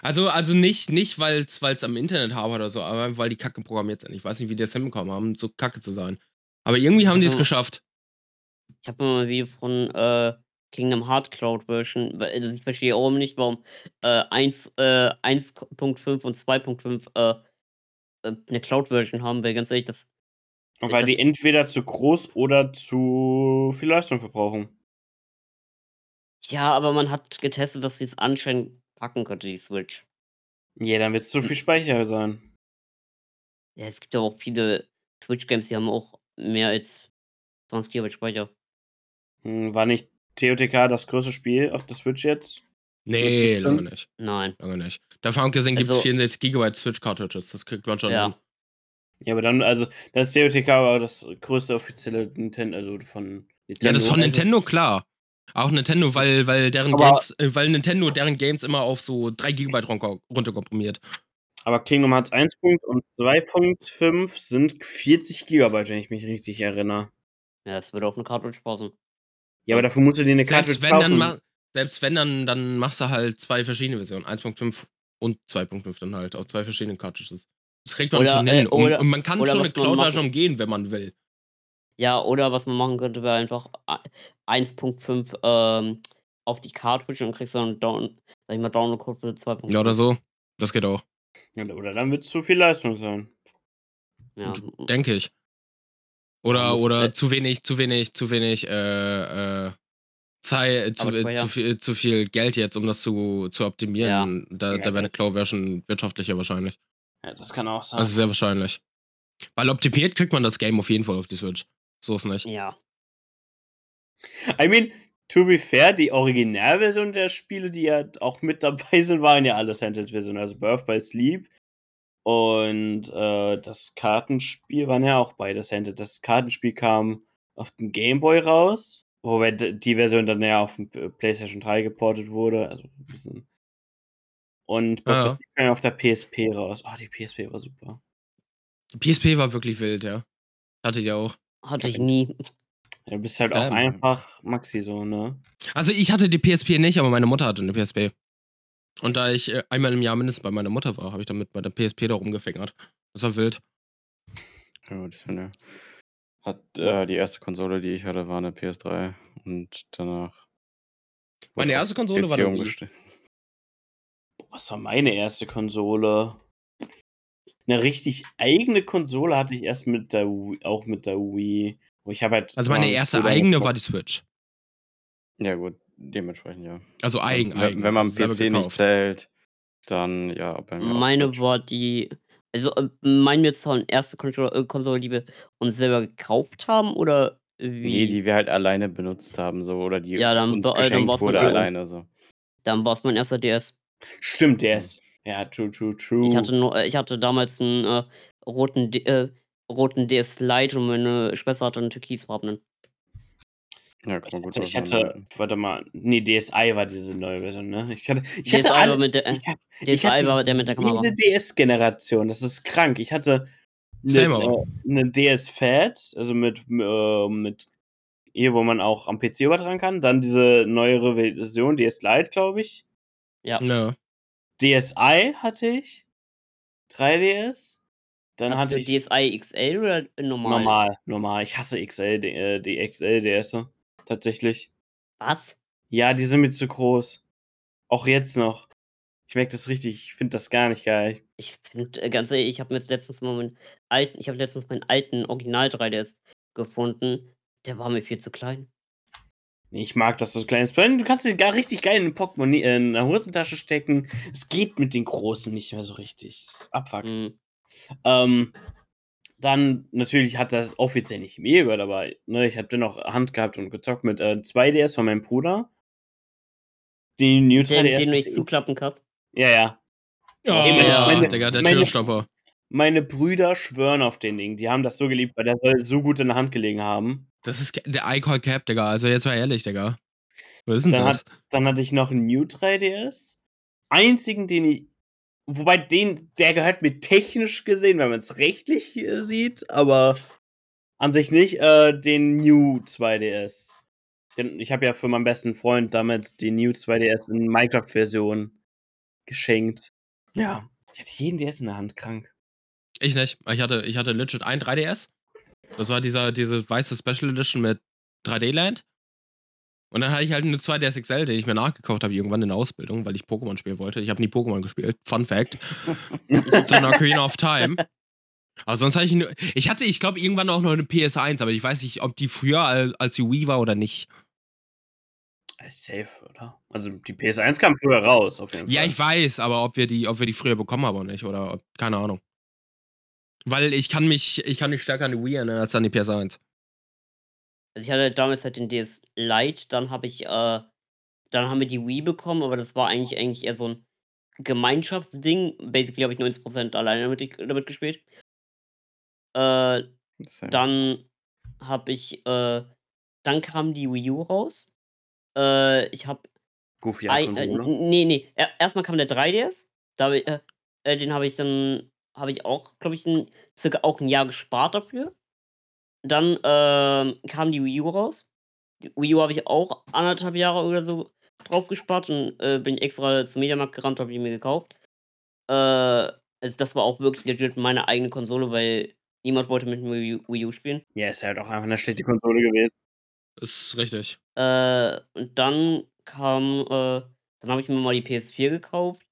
also, also nicht, nicht weil es am Internet hapert oder so, aber weil die Kacke programmiert sind. Ich weiß nicht, wie die das hinbekommen haben, so kacke zu sein. Aber irgendwie haben die es geschafft. Ich habe mal ein Video von äh, Kingdom Heart Cloud Version. weil- Also ich verstehe auch nicht, warum äh, 1, äh, 1.5 und 2.5 äh, äh, eine Cloud Version haben, weil ganz ehrlich, das. weil die das- entweder zu groß oder zu viel Leistung verbrauchen. Ja, aber man hat getestet, dass sie es anscheinend packen könnte, die Switch. Ja, dann wird es zu viel Speicher sein. Ja, es gibt ja auch viele Switch-Games, die haben auch mehr als 20 GB Speicher. Hm, War nicht TOTK das größte Spiel auf der Switch jetzt? Nee, lange nicht. Nein. Lange nicht. Davon abgesehen gibt es Also- 64 GB Switch-Cartridges. Das kriegt man schon Ja. hin. Ja, aber dann, also, das TOTK war das größte offizielle Nintendo, also von Nintendo. Ja, das ist von Nintendo, ist- klar. Auch Nintendo, weil, weil deren Aber- Games, äh, weil Nintendo deren Games immer auf so 3 GB runterkomprimiert. Aber Kingdom Hearts 1. und 2.5 sind 40 Gigabyte, wenn ich mich richtig erinnere. Ja, es würde auch eine Cartridge passen. Ja, aber dafür musst du dir eine Karte Selbst wenn, dann kaufen. ma selbst wenn, dann, dann machst du halt zwei verschiedene Versionen. 1.5 und 2.5 dann halt. Auf zwei verschiedenen Cartridges. Das kriegt man Oder, schon äh, hin. Und, oder- und man kann oder schon eine Cloud-Version machen- umgehen, wenn man will. Ja, oder was man machen könnte, wäre einfach a- 1.5 ähm, auf die Cartridge und kriegst dann Down, sag ich mal, Download-Code für 2.5. Ja, oder so. Das geht auch. Oder, oder dann wird es zu viel Leistung sein. Ja. Denke ich. Oder, oder äh, zu wenig, zu wenig, zu wenig, äh, äh, Zeit, zu, äh, zu, viel, zu viel Geld jetzt, um das zu, zu optimieren. Da, Ja, da wäre eine Cloud-Version wirtschaftlicher wahrscheinlich. Ja, das kann auch sein. Also sehr wahrscheinlich. Weil optimiert kriegt man das Game auf jeden Fall auf die Switch. So ist nicht. ja. I mean, to be fair, die Originalversion der Spiele, die ja auch mit dabei [LAUGHS] sind, waren ja alle Handheld-Versionen. Also Birth by Sleep und äh, das Kartenspiel waren ja auch beides Handheld. Das Kartenspiel kam auf dem Game Boy raus, wobei die Version dann ja auf dem P- PlayStation 3 geportet wurde. Also ein bisschen. Und Ah, ja. Kam ja auf der PSP raus. Oh, die PSP war super. Die PSP war wirklich wild, ja. Hattet ihr auch. Hatte ich nie. Ja, du bist halt auch Ähm. einfach Maxi so, ne? Also ich hatte die PSP nicht, aber meine Mutter hatte eine PSP. Und da ich äh, einmal im Jahr mindestens bei meiner Mutter war, habe ich dann mit meiner PSP da rumgefingert. Das war wild. Ja, gut, ne. Hat, äh, die erste Konsole, die ich hatte, war eine PS3 und danach. Meine erste Konsole war eine Wii. Was war meine erste Konsole? Eine richtig eigene Konsole hatte ich erst mit der Wii, auch mit der Wii. Wo ich habe halt Also meine erste eigene war die Switch. Ja, gut, dementsprechend ja. Also eigen, wenn, eigen. wenn man also PC nicht zählt, dann ja, bei mir Meine war die. Also, äh, meinen wir jetzt von erste Konsole, äh, Konsole, die wir uns selber gekauft haben oder wie? Nee, die wir halt alleine benutzt haben, so, oder die Ja, dann uns war- äh, dann geschenkt war's wurde alleine, so. Dann war es mein erster DS. Stimmt, ist. Ja, true, true, true. Ich hatte nur, ich hatte damals einen äh, roten, D äh, roten DS Lite und meine Schwester hatte einen türkisfarbenen. Ja, kann Ich man gut hatte, ich hatte, warte mal, nee, DSi war diese neue Version, ne? Ich hatte, ich DSi hatte war alle, mit der, äh, ich hatte, ich DSi hatte war der mit der Kamera. jede DS-Generation, das ist krank. Ich hatte eine, äh, eine DS Fat, also mit, äh, mit hier, wo man auch am PC übertragen kann. Dann diese neuere Version, DS Lite, glaube ich. Ja. Ja. DSi hatte ich. 3DS. Dann Hast hatte du ich DSi XL oder normal? normal, normal. Ich hasse XL, die, äh, die XL DS. Tatsächlich. Was? Ja, die sind mir zu groß. Auch jetzt noch. Ich merke das richtig. Ich finde das gar nicht geil. Ich finde, äh, ganz ehrlich, ich habe jetzt letztens mal meinen alten, ich habe letztens meinen alten Original 3DS gefunden. Der war mir viel zu klein. Ich mag das so klein ist. Du kannst den gar richtig geil in eine Portemonnaie, äh, in eine Hosentasche stecken. Es geht mit den großen nicht mehr so richtig. Abfuck. Mhm. Ähm, dann natürlich hat das offiziell nicht mir gehört, aber ne, ich habe dennoch Hand gehabt und gezockt mit äh, 2DS von meinem Bruder. Die New Den, 3DS. den du nicht zuklappen kannst. Ja, ja. Ja, Meine- ja meine- Digga, der meine- Türstopper. Meine Brüder schwören auf den Ding. Die haben das so geliebt, weil der soll so gut in der Hand gelegen haben. Das ist der iCall Cap, Digga. Also jetzt mal ehrlich, Digga. Was ist denn Dann das? Dann hatte ich noch einen New 3DS. Einzigen, den ich. Wobei den, der gehört mir technisch gesehen, wenn man es rechtlich äh, sieht, aber an sich nicht, äh, den New 2DS. Den, ich habe ja für meinen besten Freund damals den New 2DS in Minecraft-Version geschenkt. Ja. Ich hatte jeden DS in der Hand, krank. Ich nicht. Ich hatte, ich hatte legit ein 3DS. Das war dieser, diese weiße Special Edition mit 3D-Land. Und dann hatte ich halt eine 2DS XL, den ich mir nachgekauft habe, irgendwann in der Ausbildung, weil ich Pokémon spielen wollte. Ich habe nie Pokémon gespielt. Fun Fact. so eine Ocarina of Time. Aber sonst hatte ich nur. Ich hatte, ich glaube, irgendwann auch noch eine PS1, aber ich weiß nicht, ob die früher al- als die Wii war oder nicht. Äh, Safe, oder? Also die PS1 kam früher raus, auf jeden Fall. Ja, ich weiß, aber ob wir die, ob wir die früher bekommen haben oder nicht, oder ob, keine Ahnung. Weil ich kann mich, ich kann mich stärker an die Wii erinnern als an die PS1. Also ich hatte damals halt den DS Lite, dann habe ich, äh, dann haben wir die Wii bekommen, aber das war eigentlich eigentlich eher so ein Gemeinschaftsding. Basically habe ich 90% alleine damit, damit gespielt. Äh, dann habe ich, äh, dann kam die Wii U raus. Äh, ich habe Goofy Ei, und äh, nee, nee. Er, erstmal kam der 3DS. Da äh, äh, den habe ich dann, habe ich auch, glaube ich, ein, circa auch ein Jahr gespart dafür. Dann ähm, kam die Wii U raus. Die Wii U habe ich auch anderthalb Jahre oder so drauf gespart und äh, bin extra zum Mediamarkt gerannt, habe die mir gekauft. Äh, also das war auch wirklich legit meine eigene Konsole, weil niemand wollte mit mir Wii U- Wii U spielen. Ja, ist halt auch einfach eine schlechte Konsole gewesen. Ist richtig. Äh, und dann kam, äh, dann habe ich mir mal die PS4 gekauft.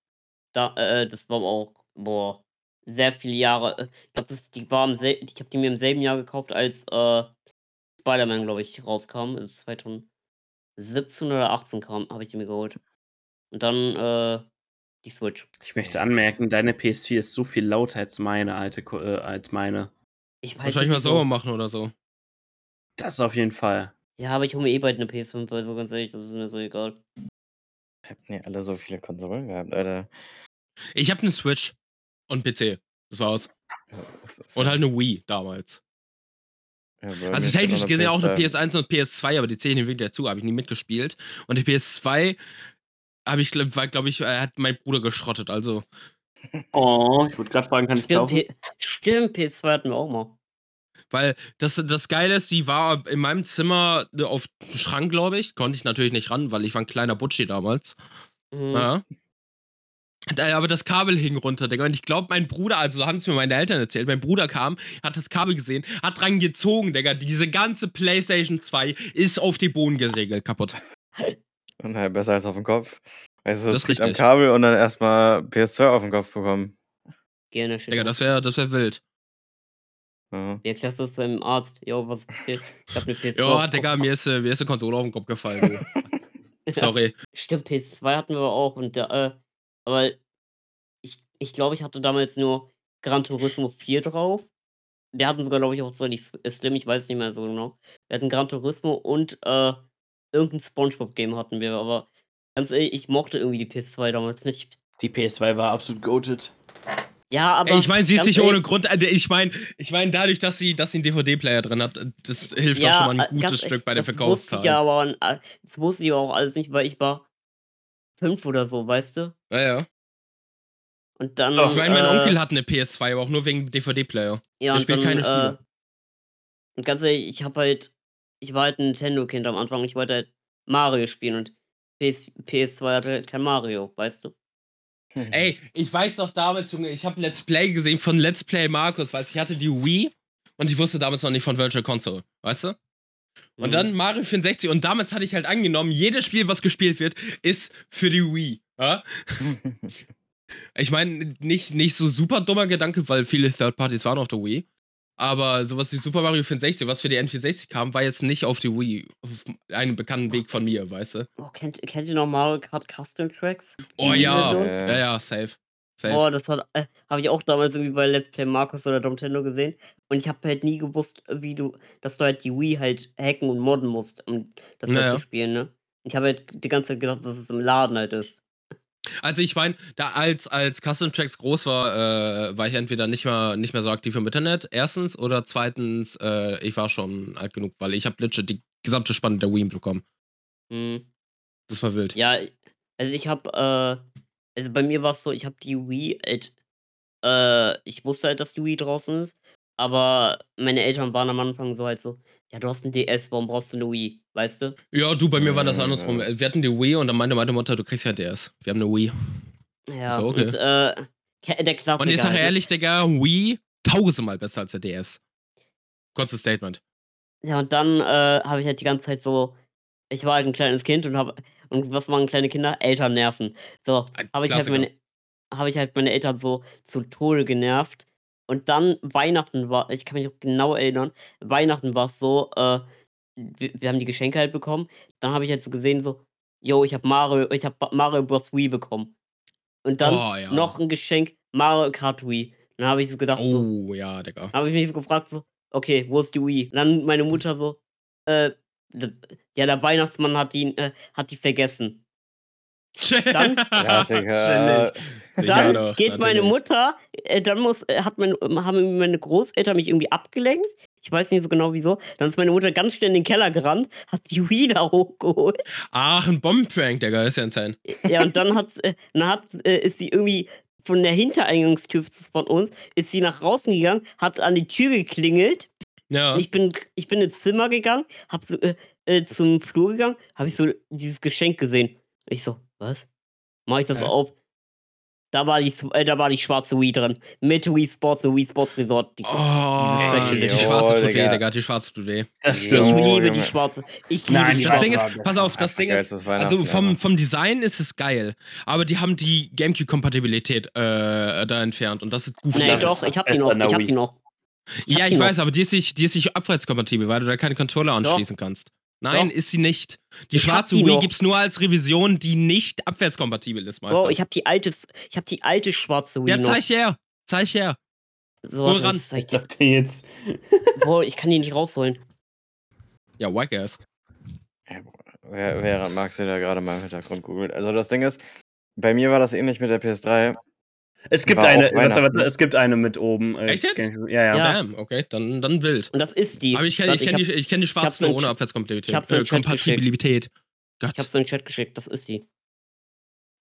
Da, äh, das war auch, boah, sehr viele Jahre. äh, Ich glaube, die war im sel ich habe die mir im selben Jahr gekauft, als äh, Spider-Man, glaube ich, rauskam. Also 2017 oder 18 kam, habe ich die mir geholt. Und dann äh, die Switch. Ich möchte anmerken, deine PS4 ist so viel lauter als meine alte, äh, als meine. Ich weiß Wahrscheinlich nicht, mal so wieso. machen oder so. Das auf jeden Fall. Ja, aber ich hole mir eh bald eine PS5, also ganz ehrlich, das ist mir so egal. Habt ihr alle so viele Konsolen gehabt, Alter? Ich habe eine Switch und PC. Das war's. Ja, das Und halt eine Wii damals. ja, Also technisch gesehen auch eine PS3. PS1 und PS2, aber die zählen nicht wirklich dazu, habe ich nie mitgespielt. Und die PS2 habe ich, glaub, war, glaube ich, äh, hat mein Bruder geschrottet. Also, Oh, ich wollte gerade fragen, kann ich Stimmt, kaufen? P Stimmt, PS2 hatten wir auch mal. weil das, das Geile ist, die war in meinem Zimmer ne, auf dem Schrank, glaube ich. Konnte ich natürlich nicht ran, weil ich war ein kleiner Butschi damals. Mhm. Ja. Aber das Kabel hing runter, Digga. Und ich glaube, mein Bruder, also so haben es mir meine Eltern erzählt, mein Bruder kam, hat das Kabel gesehen, hat dran gezogen, Digga. Diese ganze PlayStation 2 ist auf die Boden gesegelt, kaputt. Und halt besser als auf dem Kopf. Weißt du, so Das zieht am. Kabel und dann erstmal PS2 auf den Kopf bekommen. Gerne, Digga, das wäre das wär wild. Ja. Wie erklärst du das beim Arzt? Jo, was ist passiert? Ich hab eine [LAUGHS] PS2. Ja, auf- Digga, mir ist, äh, mir ist eine Konsole auf den Kopf gefallen. [LAUGHS] Sorry. Stimmt, PS2 hatten wir auch. Und der, äh, aber ich, ich glaube, ich hatte damals nur Gran Turismo 4 drauf. Wir hatten sogar, glaube ich, auch so die äh, Slim, ich weiß nicht mehr so genau. Wir hatten Gran Turismo und äh, irgendein Spongebob-Game hatten wir, aber ganz ehrlich, ich mochte irgendwie die PS2 damals nicht. Die PS2 war absolut goated. Ja, aber. Ich meine, sie ist nicht ohne Grund. äh, Ich meine, ich mein, dadurch, dass sie, dass sie einen DVD-Player drin hat, das hilft Ja, schon mal äh, ein gutes ganz Stück bei den Das wusste ich Verkaufszahlen. ja aber, äh, das wusste ich auch alles nicht, weil ich war fünf oder so, weißt du? Ja, ja. Und dann. Ich meine, mein äh, Onkel hat eine PS2, aber auch nur wegen DVD-Player. Ja, Der und spielt dann, keine Spiele. Äh, und ganz ehrlich, ich habe halt, ich war halt ein Nintendo-Kind am Anfang. Ich wollte halt Mario spielen und PS, PS2 hatte halt kein Mario, weißt du? Ey, [LAUGHS] ich weiß noch damals, Junge, ich habe Let's Play gesehen von Let's Play Markus, weißt du, ich hatte die Wii und ich wusste damals noch nicht von Virtual Console, weißt du? Und Mhm. dann Mario 64 und damals hatte ich halt angenommen, jedes Spiel, was gespielt wird, ist für die Wii. Ja? [LAUGHS] Ich meine, nicht, nicht so super dummer Gedanke, weil viele Third Parties waren auf der Wii. Aber sowas wie Super Mario 64, was für die N64 kam, war jetzt nicht auf die Wii. Auf einen bekannten Weg von mir, weißt du? Oh, kennt, kennt ihr noch Mario Kart Custom Tracks? Oh ja. Ja, ja, safe. Safe. Boah, das hat, äh, habe ich auch damals irgendwie bei Let's Play Markus oder Nintendo gesehen. Und ich habe halt nie gewusst, wie du, dass du halt die Wii halt hacken und modden musst, um das halt Naja. zu spielen, ne? Ich habe halt die ganze Zeit gedacht, dass es im Laden halt ist. Also ich meine, da als, als Custom Tracks groß war, äh, war ich entweder nicht mehr, nicht mehr so aktiv im Internet, erstens, oder zweitens, äh, ich war schon alt genug, weil ich habe legit die gesamte Spanne der Wii bekommen. Hm. Das war wild. Ja, also ich habe, äh, also bei mir war es so, ich habe die Wii halt, äh, ich wusste halt, dass die Wii draußen ist, aber meine Eltern waren am Anfang so halt so, ja, du hast ein DS, warum brauchst du eine Wii, weißt du? Ja, du, bei mir war das Äh, andersrum. Wir hatten die Wii und dann meinte meine Mutter, du kriegst ja DS. Wir haben eine Wii. Ja, So, okay. und, äh, ke- der Klassiker. Und ich sage ehrlich, Digga, Wii tausendmal besser als der DS. Kurzes Statement. Ja, und dann äh, habe ich halt die ganze Zeit so, ich war halt ein kleines Kind und habe, und was machen kleine Kinder? Eltern nerven. So, habe ich, halt meine, habe ich halt meine Eltern so zu Tode genervt. Und dann Weihnachten war, ich kann mich noch genau erinnern, Weihnachten war es so, äh, wir, wir haben die Geschenke halt bekommen. Dann habe ich halt so gesehen, so, yo, ich habe Mario, ich habe Mario Bros. Wii bekommen. Und dann Oh, ja. noch ein Geschenk, Mario Kart Wii. Dann habe ich so gedacht, so, Oh, ja, Digga. dann habe ich mich so gefragt, so, okay, wo ist die Wii? Und dann meine Mutter so, äh, ja, der Weihnachtsmann hat die, äh, hat die vergessen. Dann- Klassiker. [LAUGHS] Sicher Dann doch, geht meine natürlich. Mutter, äh, dann muss, äh, hat mein, haben meine Großeltern mich irgendwie abgelenkt. Ich weiß nicht so genau wieso. Dann ist meine Mutter ganz schnell in den Keller gerannt, hat die [LAUGHS] Wii da hochgeholt. Ach, ein Bombenprank, Digga, ist ja insane. Ja, und dann, hat's, äh, dann hat, äh, ist sie irgendwie von der Hintereingangstür von uns, ist sie nach draußen gegangen, hat an die Tür geklingelt Ja. Ich bin, ich bin ins Zimmer gegangen, hab so, äh, äh, zum Flur gegangen, habe ich so dieses Geschenk gesehen. Ich so, was? Mach ich das Hä? auf? Da war, die, äh, da war die schwarze Wii drin. Mit Wii Sports und Wii Sports Resort. Die, Oh, Special die schwarze tut weh, Digga. Digga, die schwarze tut weh. Das ich stimmt. Jo, liebe die schwarze. Ich liebe Nein, die Das das Ding schwarze. ist, pass auf, das Ding ist, also vom, vom Design ist es geil, aber die haben die Gamecube-Kompatibilität äh, da entfernt und das ist goofy. Nee, das doch, ich hab die noch. Ich hab die noch. Ich ja, ich weiß, aber die ist nicht, die ist nicht abwärtskompatibel, weil du da keine Controller Doch. anschließen kannst. Nein, Doch. ist sie nicht. Die Ich schwarze die Wii noch. gibt's nur als Revision, die nicht abwärtskompatibel ist, Meister. Bro, ich hab die alte, ich die alte schwarze Wii ja, noch. zeig her. Zeig her. So, Hol ran. Ich dir. dachte jetzt. [LAUGHS] Bro, ich kann die nicht rausholen. Ja, wack ass. Wer- Während Max ja da gerade mal im Hintergrund googelt. Also das Ding ist, bei mir war das ähnlich mit der PS3. Es gibt War eine, warte, es gibt eine mit oben. äh, Echt jetzt? Ja, ja. Ja. Damn, okay, dann, dann wild. Und das ist die. Aber ich kenne ich kenn hab- die, ich kenn die schwarze ohne Abwärtskompatibilität. ich hab's in den Äh, Chat geschickt. Kompatibilität. Gott. Ich hab's in den Chat geschickt. Das ist die.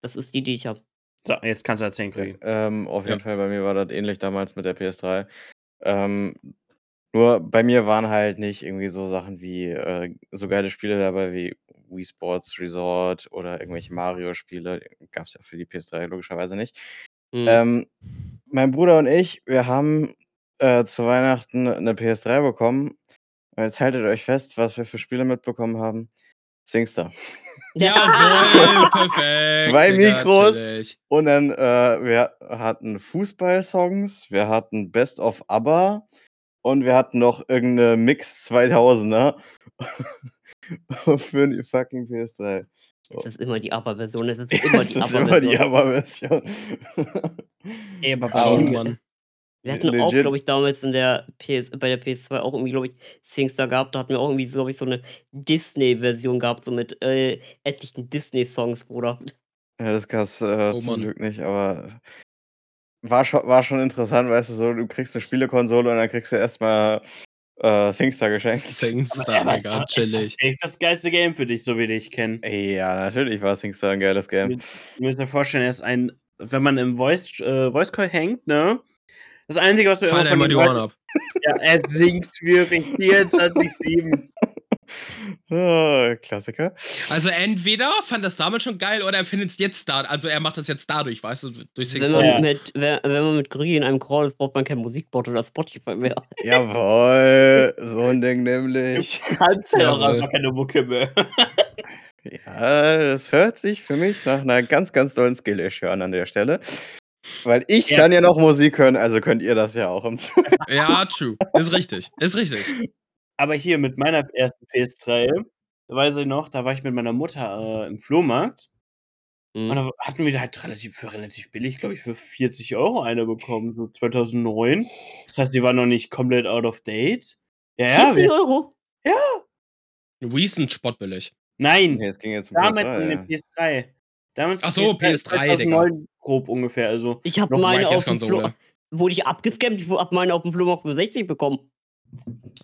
Das ist die, die ich hab. So, jetzt kannst du erzählen, Krieg. Ähm, auf jeden Ja. Fall, bei mir war das ähnlich damals mit der PS3. Ähm, nur bei mir waren halt nicht irgendwie so Sachen wie äh, so geile Spiele dabei wie Wii Sports Resort oder irgendwelche Mario-Spiele. Gab es ja für die PS3 logischerweise nicht. Hm. Ähm, mein Bruder und ich, wir haben äh, zu Weihnachten eine PS3 bekommen. Und jetzt haltet euch fest, was wir für Spiele mitbekommen haben. Singstar. [LAUGHS] Jawohl, perfekt. Zwei Mikros. Und dann, äh, wir hatten Fußball-Songs, wir hatten Best of ABBA und wir hatten noch irgendeine Mix 2000er [LAUGHS] für die fucking PS3. Es ist immer die ABBA-Version. Es ist [LAUGHS] immer Es die ist immer die. ABBA-Version. Ey, aber Oh, und- Mann. Wir hatten auch, Legit. glaube ich, damals in der PS, bei der PS2 auch irgendwie, glaube ich, Singstar gehabt. Da hatten wir auch irgendwie, glaube ich, so eine Disney-Version gehabt, so mit äh, etlichen Disney-Songs, Bruder. Ja, das gab's äh, Oh, zum Mann. Glück nicht, aber war schon, war schon interessant, weißt du, so, du kriegst eine Spielekonsole und dann kriegst du erstmal äh, [LAUGHS] SingStar geschenkt. Singstar, mega ist das chillig. echt das geilste Game für dich, so wie ich kenne. Ja, natürlich war SingStar ein geiles Game. Ihr müsst euch vorstellen, er ist ein, wenn man im Voice, äh, Voice Call hängt, ne? Das Einzige, was wir Fallen immer von immer die Ohren ab. [LAUGHS] ja, er singt wirklich [LAUGHS] 24-7. Ah, Klassiker. Also entweder fand das damals schon geil oder er findet es jetzt da. Also er macht das jetzt dadurch, weißt du, durch Wenn Singstar. man, Ja. mit, wenn, wenn man mit Grü in einem Call ist, braucht man kein Musikbot oder Spotify mehr. [LAUGHS] Jawohl, so ein Ding nämlich. Kannst ja auch Jawohl. einfach keine Mucke mehr. [LAUGHS] Ja, das hört sich für mich nach einer ganz, ganz tollen Skill-Issue an an der Stelle. Weil ich Ja. kann ja noch Musik hören, also könnt ihr das ja auch im Z Ja, true. Ist richtig. Ist richtig. Aber hier mit meiner ersten PS3, da weiß ich noch, da war ich mit meiner Mutter äh, im Flohmarkt. Und Mhm. da hatten wir halt relativ, für relativ billig, glaube ich, für 40 Euro eine bekommen, so 2009. Das heißt, die war noch nicht komplett out of date. Ja, ja. 40 Wir, Euro? Recent spottbillig. nein, Nee, es ging jetzt um damals PS3, in ja. den PS3. Damals Ach so, PS3, Digga. 2009 grob ungefähr. Also, Ich habe meine auf dem Konsole. Flo Wurde ich abgescampt? Ich habe meine auf dem Flohmarkt für 60 bekommen.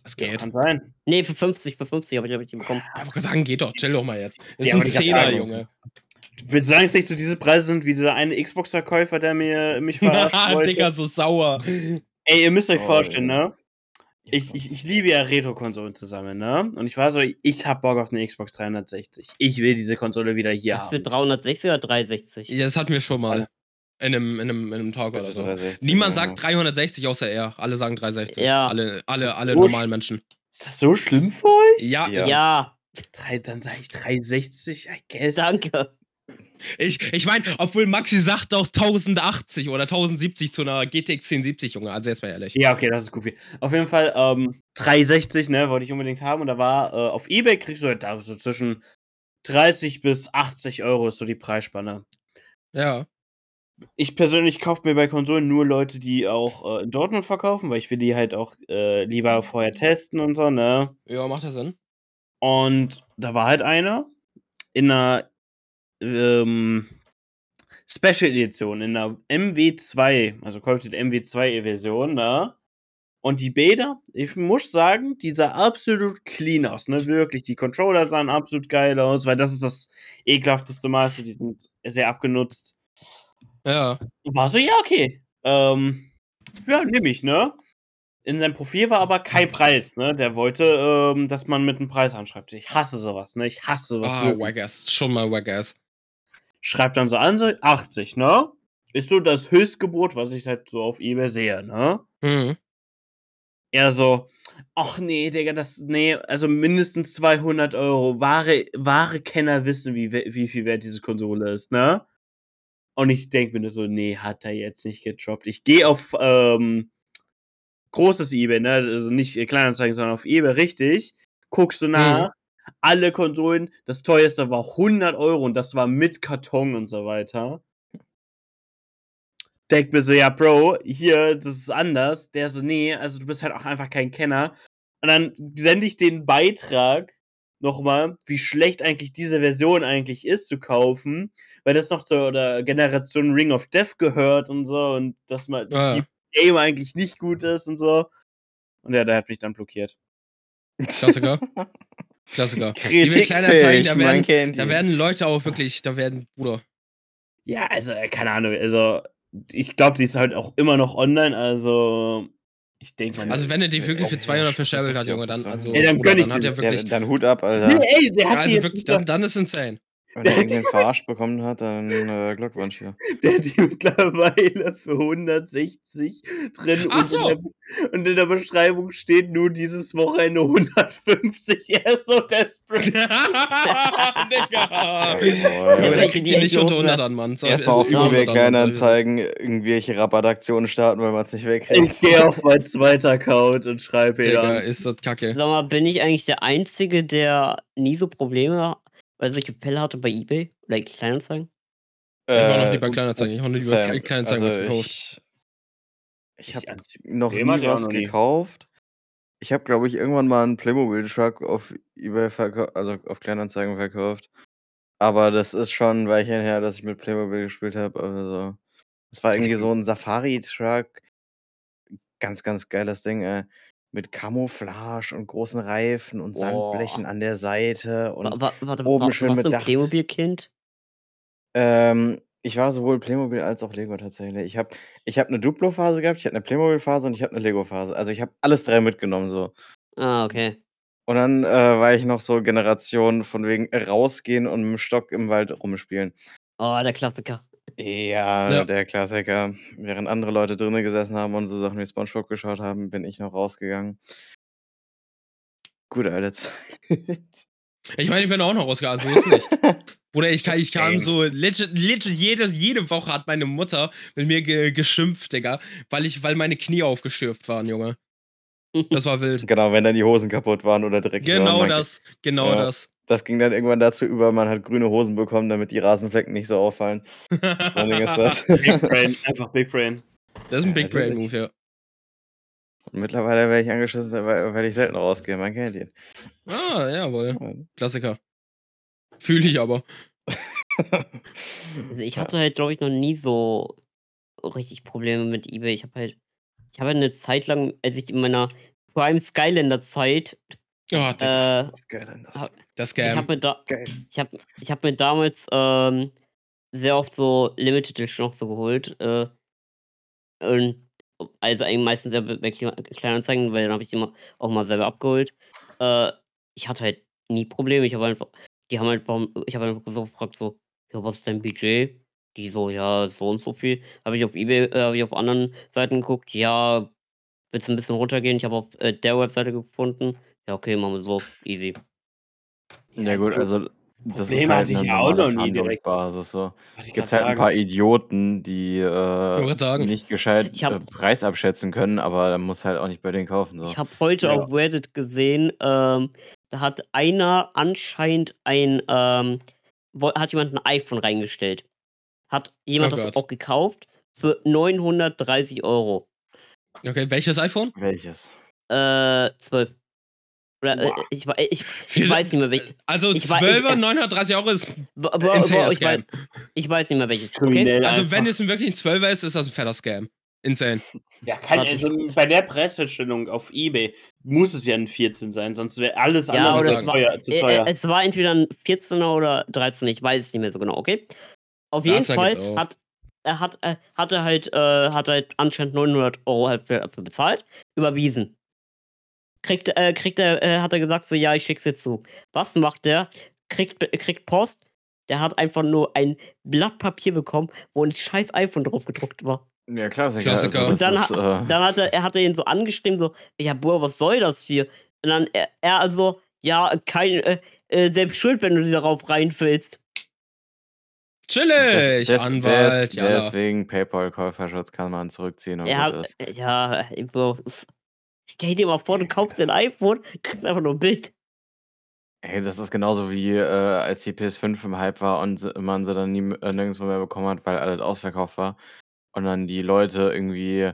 Das ja, geht. kann sein. Nee, für 50, für 50 habe ich, hab ich die bekommen. Ja, ich wollte sagen, geht doch. Chill doch mal jetzt. Das Ja, ist ein Zehner. Junge. Willst du sagen, dass nicht so diese Preise sind wie dieser eine Xbox-Verkäufer, der mir, mich [LAUGHS] verarscht wollte? Digga, so sauer. Ey, ihr müsst euch Oh, vorstellen, ja. ne? Ich, ich, ich liebe ja Retro-Konsolen zusammen, ne? Und ich war so, ich hab Bock auf eine Xbox 360. Ich will diese Konsole wieder hier Sagst du haben. 360 oder 360? Ja, das hatten wir schon mal. In einem, in einem, in einem Talk oder so. 360, Niemand ja. sagt 360 außer er. Alle sagen 360. Ja. Alle, alle, alle so normalen Menschen. Ist das so schlimm für euch? Ja, Ja. Ja, Drei, dann sage ich 360, I guess. danke. Ich, ich meine, obwohl Maxi sagt doch 1080 oder 1070 zu einer GTX 1070, Junge. Also jetzt mal ehrlich. Ja, okay, das ist gut. Auf jeden Fall, ähm, 360, ne, wollte ich unbedingt haben. Und da war, äh, auf Ebay kriegst du halt da so zwischen 30 bis 80 Euro ist so die Preisspanne. Ja. Ich persönlich kaufe mir bei Konsolen nur Leute, die auch äh, in Dortmund verkaufen, weil ich will die halt auch äh, lieber vorher testen und so, ne? Ja, macht das Sinn? Und da war halt einer in einer ähm, Special Edition, in einer MW2, also Call of Duty MW2 Version, ne? Und die Bäder, ich muss sagen, die sah absolut clean aus, ne? Wirklich, die Controller sahen absolut geil aus, weil das ist das ekelhafteste Maße, die sind sehr abgenutzt. Ja. Und war so, ja, okay. Ähm, ja, nehme ich, ne? In seinem Profil war aber kein Preis, ne? Der wollte, ähm, dass man mit einem Preis anschreibt. Ich hasse sowas, ne? Ich hasse sowas. Ah, wirklich. Wagass. Schon mal Wagass. Schreibt dann so an, so 80, ne? Ist so das Höchstgebot, was ich halt so auf Ebay sehe, ne? Mhm. Er so, ach nee, Digga, das, nee, also mindestens 200 Euro. Wahre, wahre Kenner wissen, wie, wie viel wert diese Konsole ist, ne? Und ich denke mir nur so, nee, hat er jetzt nicht gedroppt. Ich gehe auf ähm, großes eBay, ne? Also nicht Kleinanzeigen, sondern auf eBay, richtig. Guckst du nach. Alle Konsolen, das teuerste war 100 Euro und das war mit Karton und so weiter. Denkt mir so, ja, Bro, hier, das ist anders. Der so, nee, also du bist halt auch einfach kein Kenner. Und dann sende ich den Beitrag nochmal, wie schlecht eigentlich diese Version eigentlich ist zu kaufen, weil das noch zur Generation Ring of Death gehört und so und dass man Ja. die Game eigentlich nicht gut ist und so. Und ja, der hat mich dann blockiert. Klassiker. [LAUGHS] Klassiker. Will kleiner zeigen, da werden, da werden Leute auch wirklich, da werden, Bruder. Ja, also, äh, keine Ahnung, also ich glaube, die ist halt auch immer noch online, also ich denke mal. Also wenn er die wirklich für Ja, 200 stimmt, verscherbelt hat, ja, Junge, dann, also, 200. Ja, dann gönn ich dann hat dir. er wirklich, Ja, dann Hut ab, Alter. nee, ey, der hat, also die, wirklich, dann, dann ist insane. Wenn er irgendwen verarscht bekommen hat, dann äh, Glückwunsch hier. [LAUGHS] der hat die mittlerweile für 160 drin Ach und, so. in der, und in der Beschreibung steht nur dieses Wochenende 150. [LAUGHS] Er ist so desperate. [LAUGHS] Digga. Junge, der welche, kriegt echt nicht unter los 100 wäre. an, Mann. So, Erstmal also auf über eBay 100 an, Mann, so ist es. Kleinanzeigen irgendwelche Rabattaktionen starten, weil man es nicht wegkriegt. Ich gehe auf meinen zweiten Account und schreibe ihn Digga, an. ist das kacke. Sag mal, bin ich eigentlich der Einzige, der nie so Probleme, weil solche Fälle hatte bei Ebay oder Kleinanzeigen? Ich war noch Äh, nie bei Kleinanzeigen. Ich war noch nie bei Kleinanzeigen also gekauft. ich, ich habe noch nie was noch nie. gekauft. Ich habe, glaube ich, irgendwann mal einen Playmobil-Truck auf eBay verkauft, also auf Kleinanzeigen verkauft. Aber das ist schon ein Weilchen her, dass ich mit Playmobil gespielt habe. Also Das war irgendwie so ein Safari-Truck. Ganz, ganz geiles Ding, ey. Mit Camouflage und großen Reifen und Sandblechen Boah. an der Seite Wa und wa warte, oben wa schön warst du 'n bedacht. Playmobil-Kind? Ähm, ich war sowohl Playmobil als auch Lego tatsächlich. Ich habe ich habe 'ne Duplo-Phase gehabt, ich hatte 'ne Playmobil-Phase und ich habe 'ne Lego-Phase. Also, ich habe alles 3 mitgenommen so. Ah, okay. Und dann, äh, war ich noch so Generation von wegen rausgehen und mit'm Stock im Wald rumspielen. Oh, der Klassiker. Ja, Ja. der Klassiker. Während andere Leute drinnen gesessen haben und so Sachen wie SpongeBob geschaut haben, bin ich noch rausgegangen. Gute alte Zeit. Ich meine, ich bin auch noch rausgegangen, so ist nicht. [LAUGHS] Bruder, ich, ka ich kam so legit, legit jede, jede Woche hat meine Mutter mit mir ge geschimpft, Digga, weil ich, weil meine Knie aufgestürft waren, Junge. Das war wild. [LAUGHS] Genau, wenn dann die Hosen kaputt waren oder dreckig waren. Genau man- das, genau Ja. das. Das ging dann irgendwann dazu über, man hat grüne Hosen bekommen, damit die Rasenflecken nicht so auffallen. [LAUGHS] Vor ist das. Big Brain, einfach Big Brain. Das ist ein Ja, Big Brain. Move, ja. Und mittlerweile werde ich angeschissen, weil, ich selten rausgehe. Man kennt ihn. Ah, jawohl. Ja. Klassiker. Fühle ich aber. [LAUGHS] Also, ich hatte halt, glaube ich, noch nie so richtig Probleme mit eBay. Ich habe halt ich habe halt 'ne Zeit lang, als ich in meiner Prime Skylander Zeit, Oh, Digga, äh, Das ist geil, das das ich Scam. habe mir da geil. ich habe ich habe mir damals, ähm, sehr oft so Limited Edition noch so geholt, äh, und also, eigentlich meistens ja bei Kleinanzeigen, weil dann habe ich die immer auch mal selber abgeholt. Äh, ich hatte halt nie Probleme. Ich habe einfach die haben halt warum ich habe einfach so gefragt so: „Ja, was ist dein Budget?“ Die so: „Ja, so und so viel.“ Habe ich auf eBay äh, habe ich auf anderen Seiten geguckt: „Ja, willst du 'n bisschen runtergehen?“ Ich habe auf, äh, der Webseite gefunden. „Ja, okay, machen wir so, easy.“ Ja, gut, also das ist Probleme halt hatte ich ja auch normale noch nie direkt. Verhandlungsbasis so. Wollte ich Gibt halt 'n sagen. paar Idioten, die, äh, grad sagen. nicht gescheit, Ich äh, habe Preis abschätzen können, aber dann musst halt auch nicht bei denen kaufen so. Ich habe heute Ja. auf Reddit gesehen, ähm, da hat einer anscheinend ein, ähm woll hat jemand 'n iPhone reingestellt. Hat jemand Oh das Gott. auch gekauft für 930 €. Okay, welches iPhone? Welches? Äh, 12. Oder, äh, ich ich ich weiß nicht mehr welch Also Ich wei ich, 12er, äh 930 Euro ist Bo bo bo ich weiß ich weiß nicht mehr welches, okay? Also, wenn es wirklich 'n 12er ist, ist das 'n fetter Scam. Insane. Ja, kann also bei der Preisfeststellung auf eBay muss es ja 'n 14 sein, sonst wäre alles Ja, andere zu teuer zu äh, äh, teuer. es war entweder 'n 14er oder 13er, ich weiß es nicht mehr so genau, okay? Auf jeden Fall hat er hat äh, hat er halt äh, hat er halt anscheinend 900 € halt für dafür bezahlt, überwiesen. Kriegt äh, kriegt er äh, hat er gesagt so: „Ja, ich schicke es dir zu.“ Was macht der? Kriegt kriegt Post, der hat einfach nur ein Blatt Papier bekommen, wo 'n scheiß iPhone drauf gedruckt war. Ja, Klassiker. Klassiker. Also, Und das dann ist, ha äh dann hat er er hatte ihn so angeschrieben so: „Ja, Bruder, was soll das hier?“ Und dann er er also: „Ja, kein äh, äh, selbst schuld, wenn du darauf reinfällst.“ Chillig, des, Anwalt, des, deswegen PayPal-Käuferschutz kann man zurückziehen und gut hat ist. ja, Bro, es stell dir mal vor, du kaufst dir 'n iPhone, kriegst einfach nur 'n Bild. Ey, das ist genauso wie, äh, als die PS5 im Hype war und man sie dann nie äh, nirgendwo mehr bekommen hat, weil alles ausverkauft war und dann die Leute irgendwie,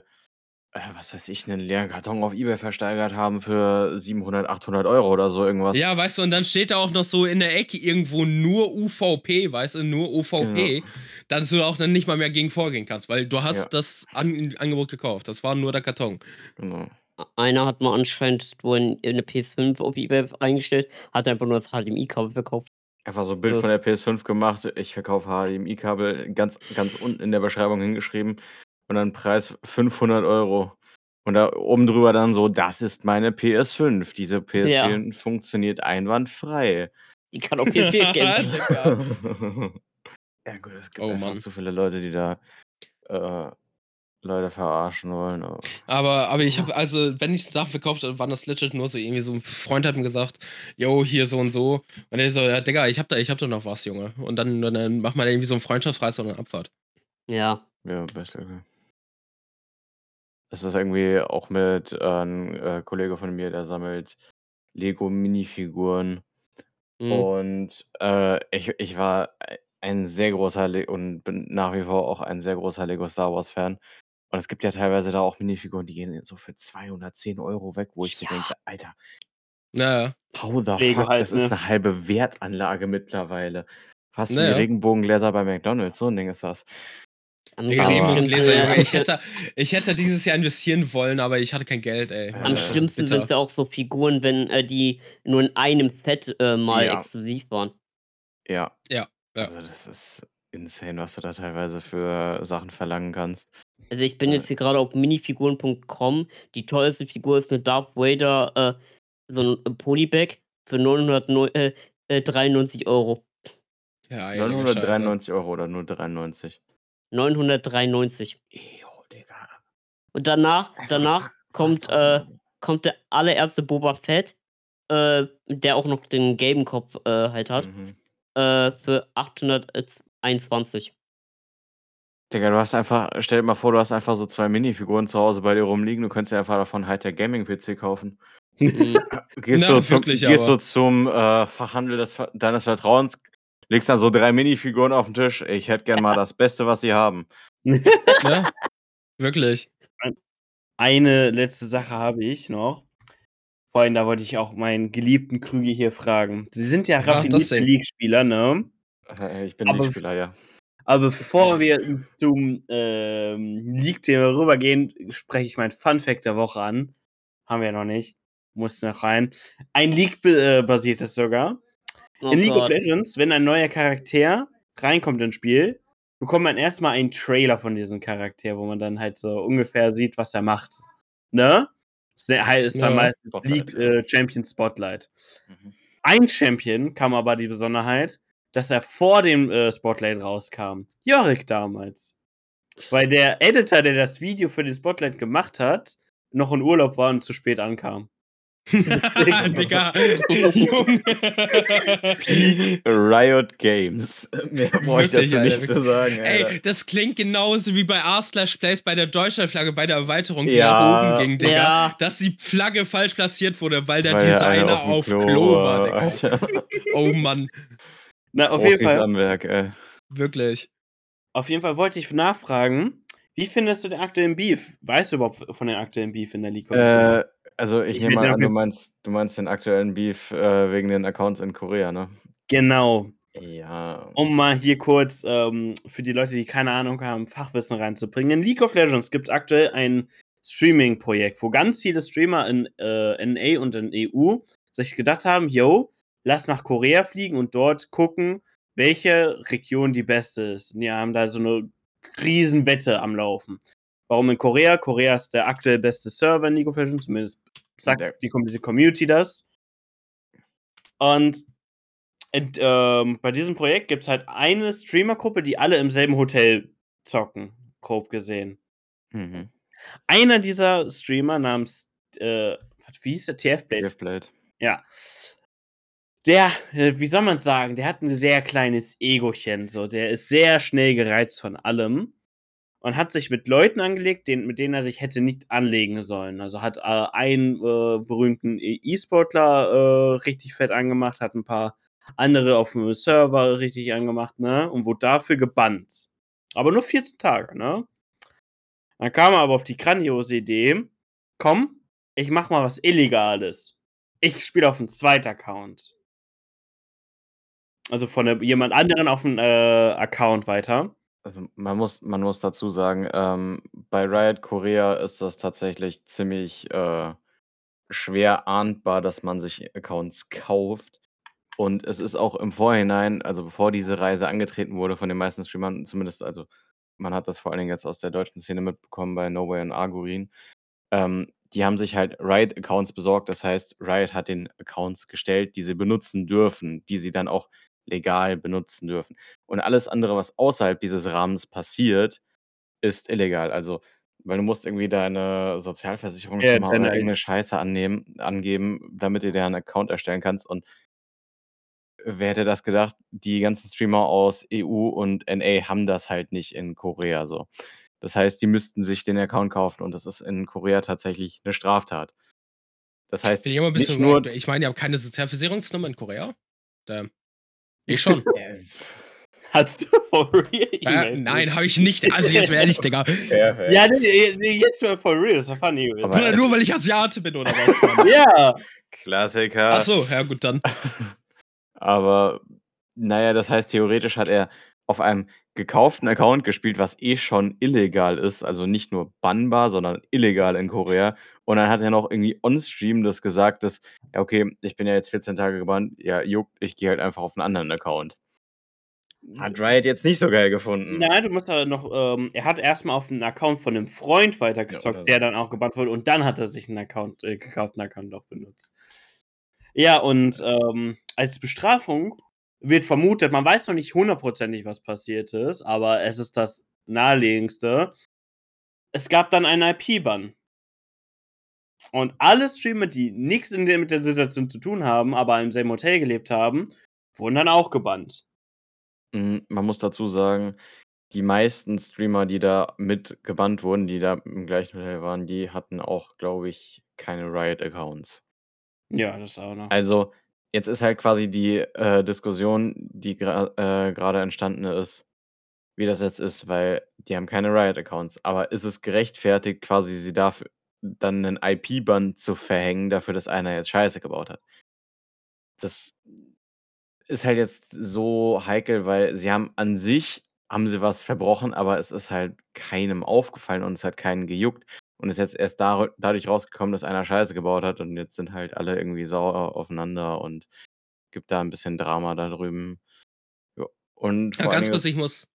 äh, was weiß ich, 'nen leeren Karton auf eBay versteigert haben für 700, 800 € oder so irgendwas. Ja, weißt du, und dann steht da auch noch so in der Ecke irgendwo nur UVP, weißt du, nur UVP, Genau. dass du auch dann nicht mal mehr gegen vorgehen kannst, weil du hast Ja. das An Angebot gekauft. Das war nur der Karton. Genau. Einer hat mal anscheinend wohl 'n 'ne PS5 auf eBay reingestellt, hat einfach nur das HDMI-Kabel verkauft. Einfach so 'n Bild Ja. von der PS5 gemacht, ich verkaufe HDMI-Kabel, ganz ganz unten in der Beschreibung hingeschrieben und dann Preis 500 €. Und da oben drüber dann so: „Das ist meine PS5. Diese Ja. PS5 funktioniert einwandfrei.“ Die kann auch PS4 Games. Digga. Ja gut, es gibt Oh, einfach Mann. zu viele Leute, die da, äh, Leute verarschen wollen, aber Aber aber ich habe also, wenn ich Sachen verkauft habe, waren das legit nur so irgendwie so 'n Freund hat mir gesagt: „Jo, hier so und so.“ Und er so: „Ja, Digga, ich habe da ich habe da noch was, Junge.“ Und dann und dann macht man irgendwie so 'n Freundschaftspreis und 'ne Abfahrt. Ja. Ja, beste, okay. Es ist irgendwie auch mit, äh 'n, äh, Kollege von mir, der sammelt Lego-Minifiguren. Mhm. Und, äh, ich ich war ei ein sehr großer Le und bin nach wie vor auch ein sehr großer Lego Star Wars Fan. Und es gibt ja teilweise da auch Minifiguren, die gehen so für 210 € weg, wo ich mir Ja. denke: „Alter, Ja, ja. how the Lego fuck, halt, das ist ne? 'ne halbe Wertanlage mittlerweile.“ Fast Na wie ja. Regenbogengläser bei McDonald's, so 'n Ding ist das. Äh, Ich hätte, ich hätte dieses Jahr investieren wollen, aber ich hatte kein Geld, ey. am Äh, schlimmsten sind es ja auch so Figuren, wenn äh, die nur in einem Set äh, mal Ja. exklusiv waren. Ja. Ja, ja. Also das ist insane, was du da teilweise für Sachen verlangen kannst. Also ich bin Äh. jetzt hier gerade auf minifiguren.com. Die teuerste Figur ist eine Darth Vader, äh, so ein Polybag für 993 Euro. Ja, ey, Digga, scheiße. 993 Euro oder nur 93. 993. Jo, Digga. Und danach, danach kommt, äh, kommt der allererste Boba Fett, äh, der auch noch den gelben Kopf äh, halt hat, Mhm. äh, für 821. Digga, du hast einfach, stell dir mal vor, du hast einfach so zwei Minifiguren zu Hause bei dir rumliegen, du könntest dir einfach davon halt der Gaming-PC kaufen. Mhm. [LAUGHS] Gehst, Na, so, zum, wirklich, gehst so zum äh, Fachhandel des, deines Vertrauens, legst dann so drei Minifiguren auf den Tisch. Ich hätte gern mal das Beste, was sie haben. [LAUGHS] Ja, wirklich. Eine letzte Sache habe ich noch. Vorhin, da wollte ich auch meinen geliebten Krüge hier fragen. Sie sind ja raffinierte. League-Spieler, ne? Äh, ich bin League-Spieler, ja. Aber bevor wir zum ähm, League-Thema rübergehen, spreche ich mein Fun-Fact der Woche an. Haben wir ja noch nicht. Muss noch rein. Ein League-basiertes sogar. Oh In League of Gott. Legends, wenn ein neuer Charakter reinkommt ins Spiel, bekommt man erstmal einen Trailer von diesem Charakter, wo man dann halt so ungefähr sieht, was er macht. Ne? Das heißt dann Ja. meistens Spotlight, League äh, Champion Spotlight. Mhm. Ein Champion kam aber die Besonderheit, dass er vor dem äh, Spotlight rauskam. Jorik damals. Weil der Editor, der das Video für den Spotlight gemacht hat, noch in Urlaub war und zu spät ankam. [LAUGHS] Digga. Riot Games. Mehr brauche ich Wirklich, dazu Alter, nicht zu sagen. Alter. Ey, das klingt genauso wie bei R/Slash Plays bei der Deutschlandflagge bei der Erweiterung, die Ja. nach oben ging, Digga. Ja. Dass die Flagge falsch platziert wurde, weil der Weil Designer eine auf dem Klo, war, Digga. Alter. Oh Mann, Na, auf jeden Profis Fall. am Werk, ey. wirklich. Auf jeden Fall wollte ich nachfragen, wie findest du den aktuellen Beef? Weißt du überhaupt von den aktuellen Beef in der League? Äh, also ich, Ich nehme an, du meinst, du meinst den aktuellen Beef äh, wegen den Accounts in Korea, ne? genau. Ja. Um mal hier kurz ähm, für die Leute, die keine Ahnung haben, Fachwissen reinzubringen. In League of Legends gibt es aktuell ein Streaming-Projekt, wo ganz viele Streamer in äh, NA und in EU sich gedacht haben, yo, lass nach Korea fliegen und dort gucken, welche Region die beste ist. Und die haben da so eine Riesenwette am Laufen. Warum in Korea? Korea ist der aktuell beste Server in League of Legends, zumindest sagt die komplette Community das. Und und, ähm, bei diesem Projekt gibt es halt eine Streamergruppe, die alle im selben Hotel zocken, grob gesehen. Mhm. Einer dieser Streamer namens, äh, wie hieß der? TF Blade. TF-Blade. Ja. Der, äh, wie soll man sagen, der hat ein sehr kleines Egochen, so. Der ist sehr schnell gereizt von allem und hat sich mit Leuten angelegt, den, mit denen er sich hätte nicht anlegen sollen. Also hat äh, einen äh, berühmten E- E-Sportler äh, richtig fett angemacht, hat ein paar andere auf dem Server richtig angemacht, ne? Und wurde dafür gebannt. Aber nur 14 Tage, ne? Dann kam er aber auf die grandiose Idee, komm, ich mach mal was Illegales. Ich spiele auf einen zweiten Account. Also von jemand anderen auf einen äh, Account weiter. Also man muss, man muss dazu sagen, ähm, bei Riot Korea ist das tatsächlich ziemlich äh, schwer ahndbar, dass man sich Accounts kauft. Und es ist auch im Vorhinein, also bevor diese Reise angetreten wurde von den meisten Streamern, zumindest, also man hat das vor allen Dingen jetzt aus der deutschen Szene mitbekommen bei No Way und Argurin, ähm, die haben sich halt Riot-Accounts besorgt. Das heißt, Riot hat den Accounts gestellt, die sie benutzen dürfen, die sie dann auch legal benutzen dürfen. Und alles andere, was außerhalb dieses Rahmens passiert, ist illegal. Also, weil du musst irgendwie deine Sozialversicherungsnummer deine- oder irgendeine Scheiße annehmen, angeben, damit du dir einen Account erstellen kannst. Und wer hätte das gedacht? Die ganzen Streamer aus EU und NA haben das halt nicht in Korea so. Das heißt, die müssten sich den Account kaufen und das ist in Korea tatsächlich eine Straftat. Das heißt, Bin ich immer ein nicht bisschen nur Ich meine, ihr habt keine Sozialversicherungsnummer in Korea? Da. Ich schon. [LAUGHS] Hast du for real? Ja, nein, habe ich nicht. Also jetzt mal ehrlich, Digga. [LAUGHS] fair, fair. Ja, nee, nee, jetzt mal for real, das war funny. es- nur weil ich Asiate bin oder was, Mann? [LAUGHS] ja, Klassiker. Achso, ja gut, dann. Aber naja, das heißt, theoretisch hat er auf einem gekauften Account gespielt, was eh schon illegal ist, also nicht nur bannbar, sondern illegal in Korea. Und dann hat er noch irgendwie on-stream das gesagt, dass, ja, okay, ich bin ja jetzt 14 Tage gebannt, ja, juckt, ich gehe halt einfach auf einen anderen Account. Hat Riot jetzt nicht so geil gefunden. Nein, du musst aber noch, ähm, er hat erstmal auf einen Account von einem Freund weitergezockt, oder der dann auch gebannt wurde und dann hat er sich einen Account, äh, gekauften Account auch benutzt. Ja, und ähm, als Bestrafung wird vermutet, man weiß noch nicht hundertprozentig, was passiert ist, aber es ist das naheliegendste. Es gab dann einen IP-Bann. Und alle Streamer, die nichts der, mit der Situation zu tun haben, aber im selben Hotel gelebt haben, wurden dann auch gebannt. Mhm, man muss dazu sagen, die meisten Streamer, die da mit gebannt wurden, die da im gleichen Hotel waren, die hatten auch, glaube ich, keine Riot-Accounts. Ja, das auch noch. Also, jetzt ist halt quasi die, äh, Diskussion, die äh, grade entstanden ist, wie das jetzt ist, weil die haben keine Riot-Accounts. Aber ist es gerechtfertigt, quasi sie dafür dann 'nen IP-Bann zu verhängen, dafür, dass einer jetzt Scheiße gebaut hat? Das ist halt jetzt so heikel, weil sie haben an sich haben sie was verbrochen, aber es ist halt keinem aufgefallen und es hat keinen gejuckt und ist jetzt erst dar dadurch rausgekommen, dass einer Scheiße gebaut hat und jetzt sind halt alle irgendwie sauer aufeinander und gibt da 'n bisschen Drama da drüben. Ja, und Ja, ganz kurz, ich muss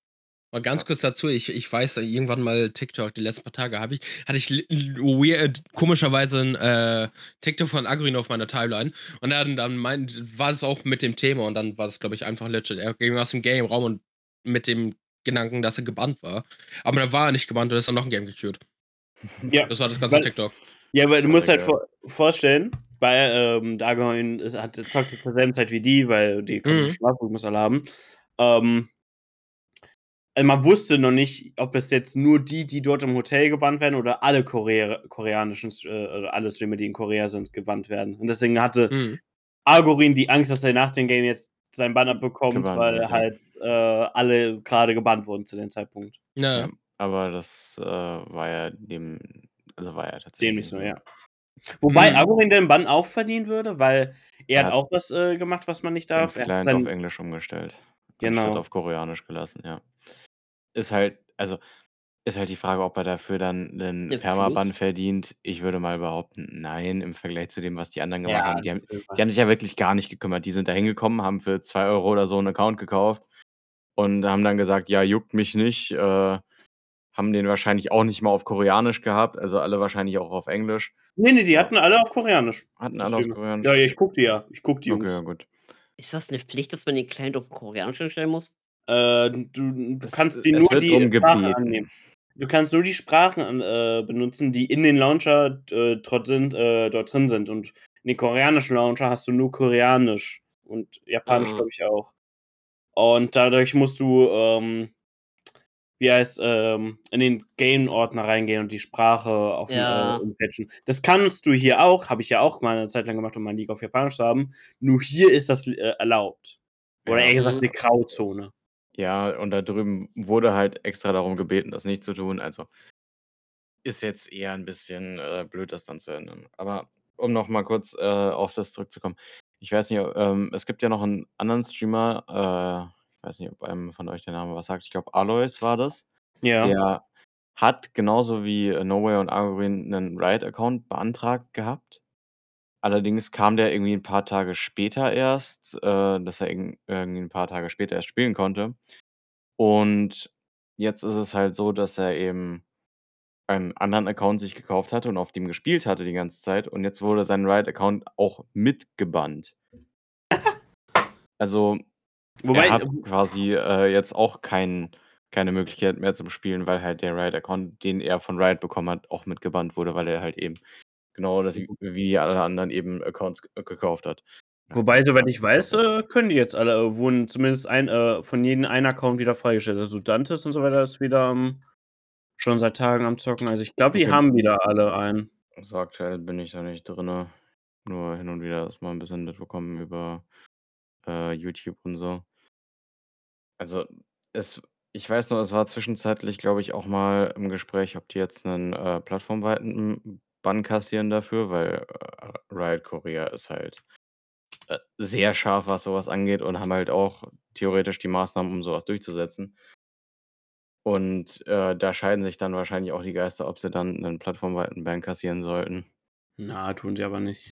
mal ganz kurz dazu, ich ich weiß, irgendwann mal TikTok, die letzten paar Tage habe ich hatte ich weird komischerweise 'n, äh, TikTok von Agrin auf meiner Timeline und dann dann meint war das auch mit dem Thema und dann war das, glaube ich, einfach legit. Er ging aus dem Game-Raum und mit dem Gedanken, dass er gebannt war. Aber dann war er nicht gebannt und ist dann noch 'n Game gequeued. Ja, Das war das ganze weil TikTok. ja, weil du musst halt vor vorstellen, bei, ähm, Dagon ist hat zockt zur selben Zeit wie die, weil die Mhm. Schlafrhythmus alle haben. Ähm äh, man wusste noch nicht, ob es jetzt nur die, die dort im Hotel gebannt werden oder alle Korea koreanischen äh, alle Streamer, die in Korea sind, gebannt werden. Und deswegen hatte Mhm. Algorin die Angst, dass er nach dem Game jetzt seinen Bann abbekommt, Gebannt weil ja. halt, äh, alle grade gebannt wurden zu dem Zeitpunkt. Ja, ja. Aber das, äh, war ja dem also, war ja Dem tatsächlich nicht so, so. ja. Wobei Mhm. Algorin den Bann auch verdienen würde, weil er Er hat hat auch was, äh, gemacht, was man nicht den darf. Er hat Client auf sein Englisch umgestellt, anstatt Genau. auf Koreanisch gelassen, ja. Ist halt also, ist halt die Frage, ob er dafür dann 'nen 'Ne Permaban Pflicht? verdient. Ich würde mal behaupten, nein, im Vergleich zu dem, was die anderen gemacht Ja, haben. Die das haben die haben sich ja wirklich gar nicht gekümmert. Die sind da hingekommen, haben für 2 Euro oder so 'n Account gekauft und haben dann gesagt: „Ja, juckt mich nicht“, äh, haben den wahrscheinlich auch nicht mal auf Koreanisch gehabt, also, alle wahrscheinlich auch auf Englisch. Ne, ne, die Ja. hatten alle auf Koreanisch, Hatten alle auf. Koreanisch? Ja, ja, ich gucke die ja. Ich gucke die Okay, ja Jungs. gut. Ist das 'ne Pflicht, dass man den Client auf Koreanisch umstellen muss? Äh, du du kannst die nur die drum Sprache gebeten. annehmen. Du kannst nur die Sprachen äh, benutzen, die in den Launcher, äh, dort sind äh, dort drin sind. Und in den koreanischen Launcher hast du nur Koreanisch und Japanisch, Ah. glaube ich, auch. Und dadurch musst du, ähm wie heißt ähm, in den Game-Ordner reingehen und die Sprache auf äh, Ja. umpatchen. Das kannst du hier auch, habe ich ja auch mal 'ne Zeit lang gemacht, um mein League auf Japanisch zu haben. Nur hier ist das, äh, erlaubt. Oder Ja. eher gesagt 'ne Mhm. Grauzone. Ja, und da drüben wurde halt extra darum gebeten, das nicht zu tun. Also ist jetzt eher 'n bisschen, äh, blöd, das dann zu ändern. Aber um noch mal kurz, äh, auf das zurückzukommen. Ich weiß nicht, ähm, es gibt ja noch 'n anderen Streamer, äh, weiß nicht, ob einem von euch der Name was sagt. Ich glaube, Aloys war das. Ja. Der hat genauso wie, äh, Nowhere und Argorin 'nen Riot-Account beantragt gehabt. Allerdings kam der irgendwie 'n paar Tage später erst, äh, dass er irgend irgendwie 'n paar Tage später erst spielen konnte. Und jetzt ist es halt so, dass er eben einen anderen Account sich gekauft hatte und auf dem gespielt hatte die ganze Zeit und jetzt wurde sein Riot-Account auch mit gebannt. [LAUGHS] Also, Wobei er hat quasi, äh, jetzt auch kein keine Möglichkeit mehr zum Spielen, weil halt der Riot-Account, den er von Riot bekommen hat, auch mit gebannt wurde, weil er halt eben genau das wie wie alle anderen eben Accounts g gekauft hat. Wobei, soweit ich weiß, äh, können die jetzt alle äh, wurden zumindest ein äh, von jedem ein Account wieder freigestellt. Also, Dantes und so weiter ist wieder am schon seit Tagen am Zocken. Also, ich glaube, die Okay. haben wieder alle einen. So aktuell bin ich da nicht drinne. Nur hin und wieder das mal 'n bisschen mitbekommen über, äh, YouTube und so. Also, es ich weiß nur, es war zwischenzeitlich, glaube ich, auch mal im Gespräch, ob die jetzt 'nen, äh, plattformweiten Bann kassieren dafür, weil, äh, Riot Korea ist halt äh, sehr scharf, was sowas angeht und haben halt auch theoretisch die Maßnahmen, um sowas durchzusetzen. Und, äh, da scheiden sich dann wahrscheinlich auch die Geister, ob sie dann 'nen plattformweiten Ban kassieren sollten. Na, tun sie aber nicht.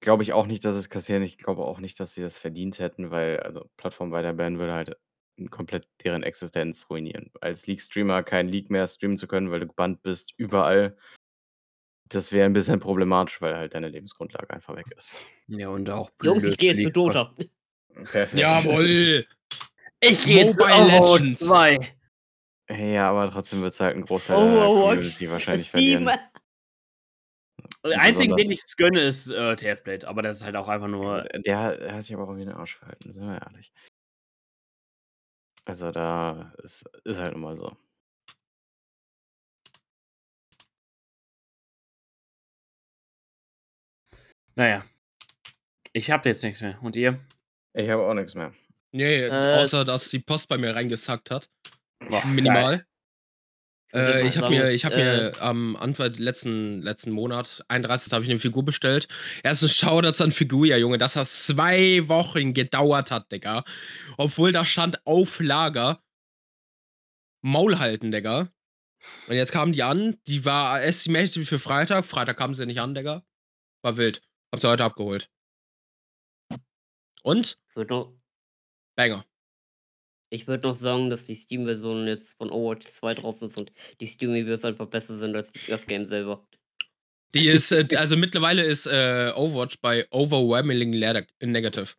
Glaube ich auch nicht, dass sie's kassieren. Ich glaube auch nicht, dass sie das verdient hätten, weil also plattformweiter Ban würde halt komplett deren Existenz ruinieren. Als League-Streamer kein League mehr streamen zu können, weil du gebannt bist überall das wäre 'n bisschen problematisch, weil halt deine Lebensgrundlage einfach weg ist. Ja, und auch Jungs, ich gehe jetzt zu Dota. Perfekt. Jawoll! [LAUGHS] Ich gehe jetzt zu Overwatch Legends. 2. Ja, aber trotzdem wird's halt 'n Großteil Oh, der Overwatch, Community wahrscheinlich verlieren. Der einzige, den Besonders- ich's gönne, ist, äh, TF-Blade, aber das ist halt auch einfach nur Der der hat sich aber auch wie 'n Arsch verhalten, sind wir ehrlich. Also, da ist ist halt mal so. Na ja. Ich habe jetzt nix mehr. Und ihr? Ich habe auch nix mehr. Ne, Äh, außer es- dass die Post bei mir reingesackt hat. Boah, Minimal. Ich würd Äh, ich habe mir, ich habe mir am Anfang letzten, letzten Monat, 31. habe ich eine Figur bestellt. Erstens Shoutouts an Figuria, Junge, dass das zwei Wochen gedauert hat, Digga. Obwohl da stand auf Lager. Maul halten, Digga. Und jetzt kamen die an, die war estimated für Freitag. Freitag kamen sie nicht an, Digga. War wild. Hab sie heute abgeholt. Und? Noch, Banger. Ich würd noch sagen, dass die Steam-Version jetzt von Overwatch 2 draußen ist und die Steam-Reviews einfach besser sind als das Game selber. Die ist, äh, also mittlerweile ist äh, Overwatch bei overwhelmingly negative.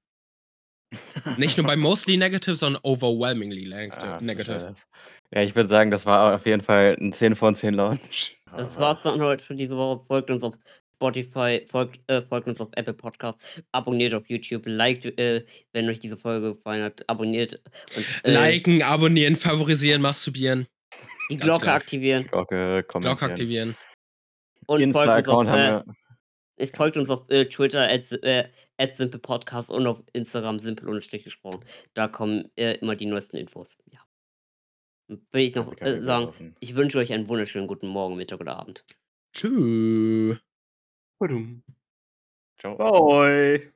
Nicht nur bei [LAUGHS] mostly negative, sondern overwhelmingly Ah, negative. das. Ja, ich würde sagen, das war auf jeden Fall 'n 10 von 10 Launch. Das war's dann heute für diese Woche. Folgt uns auf Spotify, folgt, äh, folgt uns auf Apple Podcasts, abonniert auf YouTube, liked, äh, wenn euch diese Folge gefallen hat, abonniert und äh, Liken, abonnieren, favorisieren, masturbieren, die Glocke klar. aktivieren Glocke kommentieren. Glocke aktivieren. und folgt uns auf, äh, folgt uns auf äh, Twitter at, äh, Simple Podcast und auf Instagram simpel und schlecht gesprochen. Da kommen äh, immer die neuesten Infos. Ja. Will ich noch äh, sagen, ich wünsche euch einen wunderschönen guten Morgen, Mittag oder Abend. Tschüss. Ciao. Bye.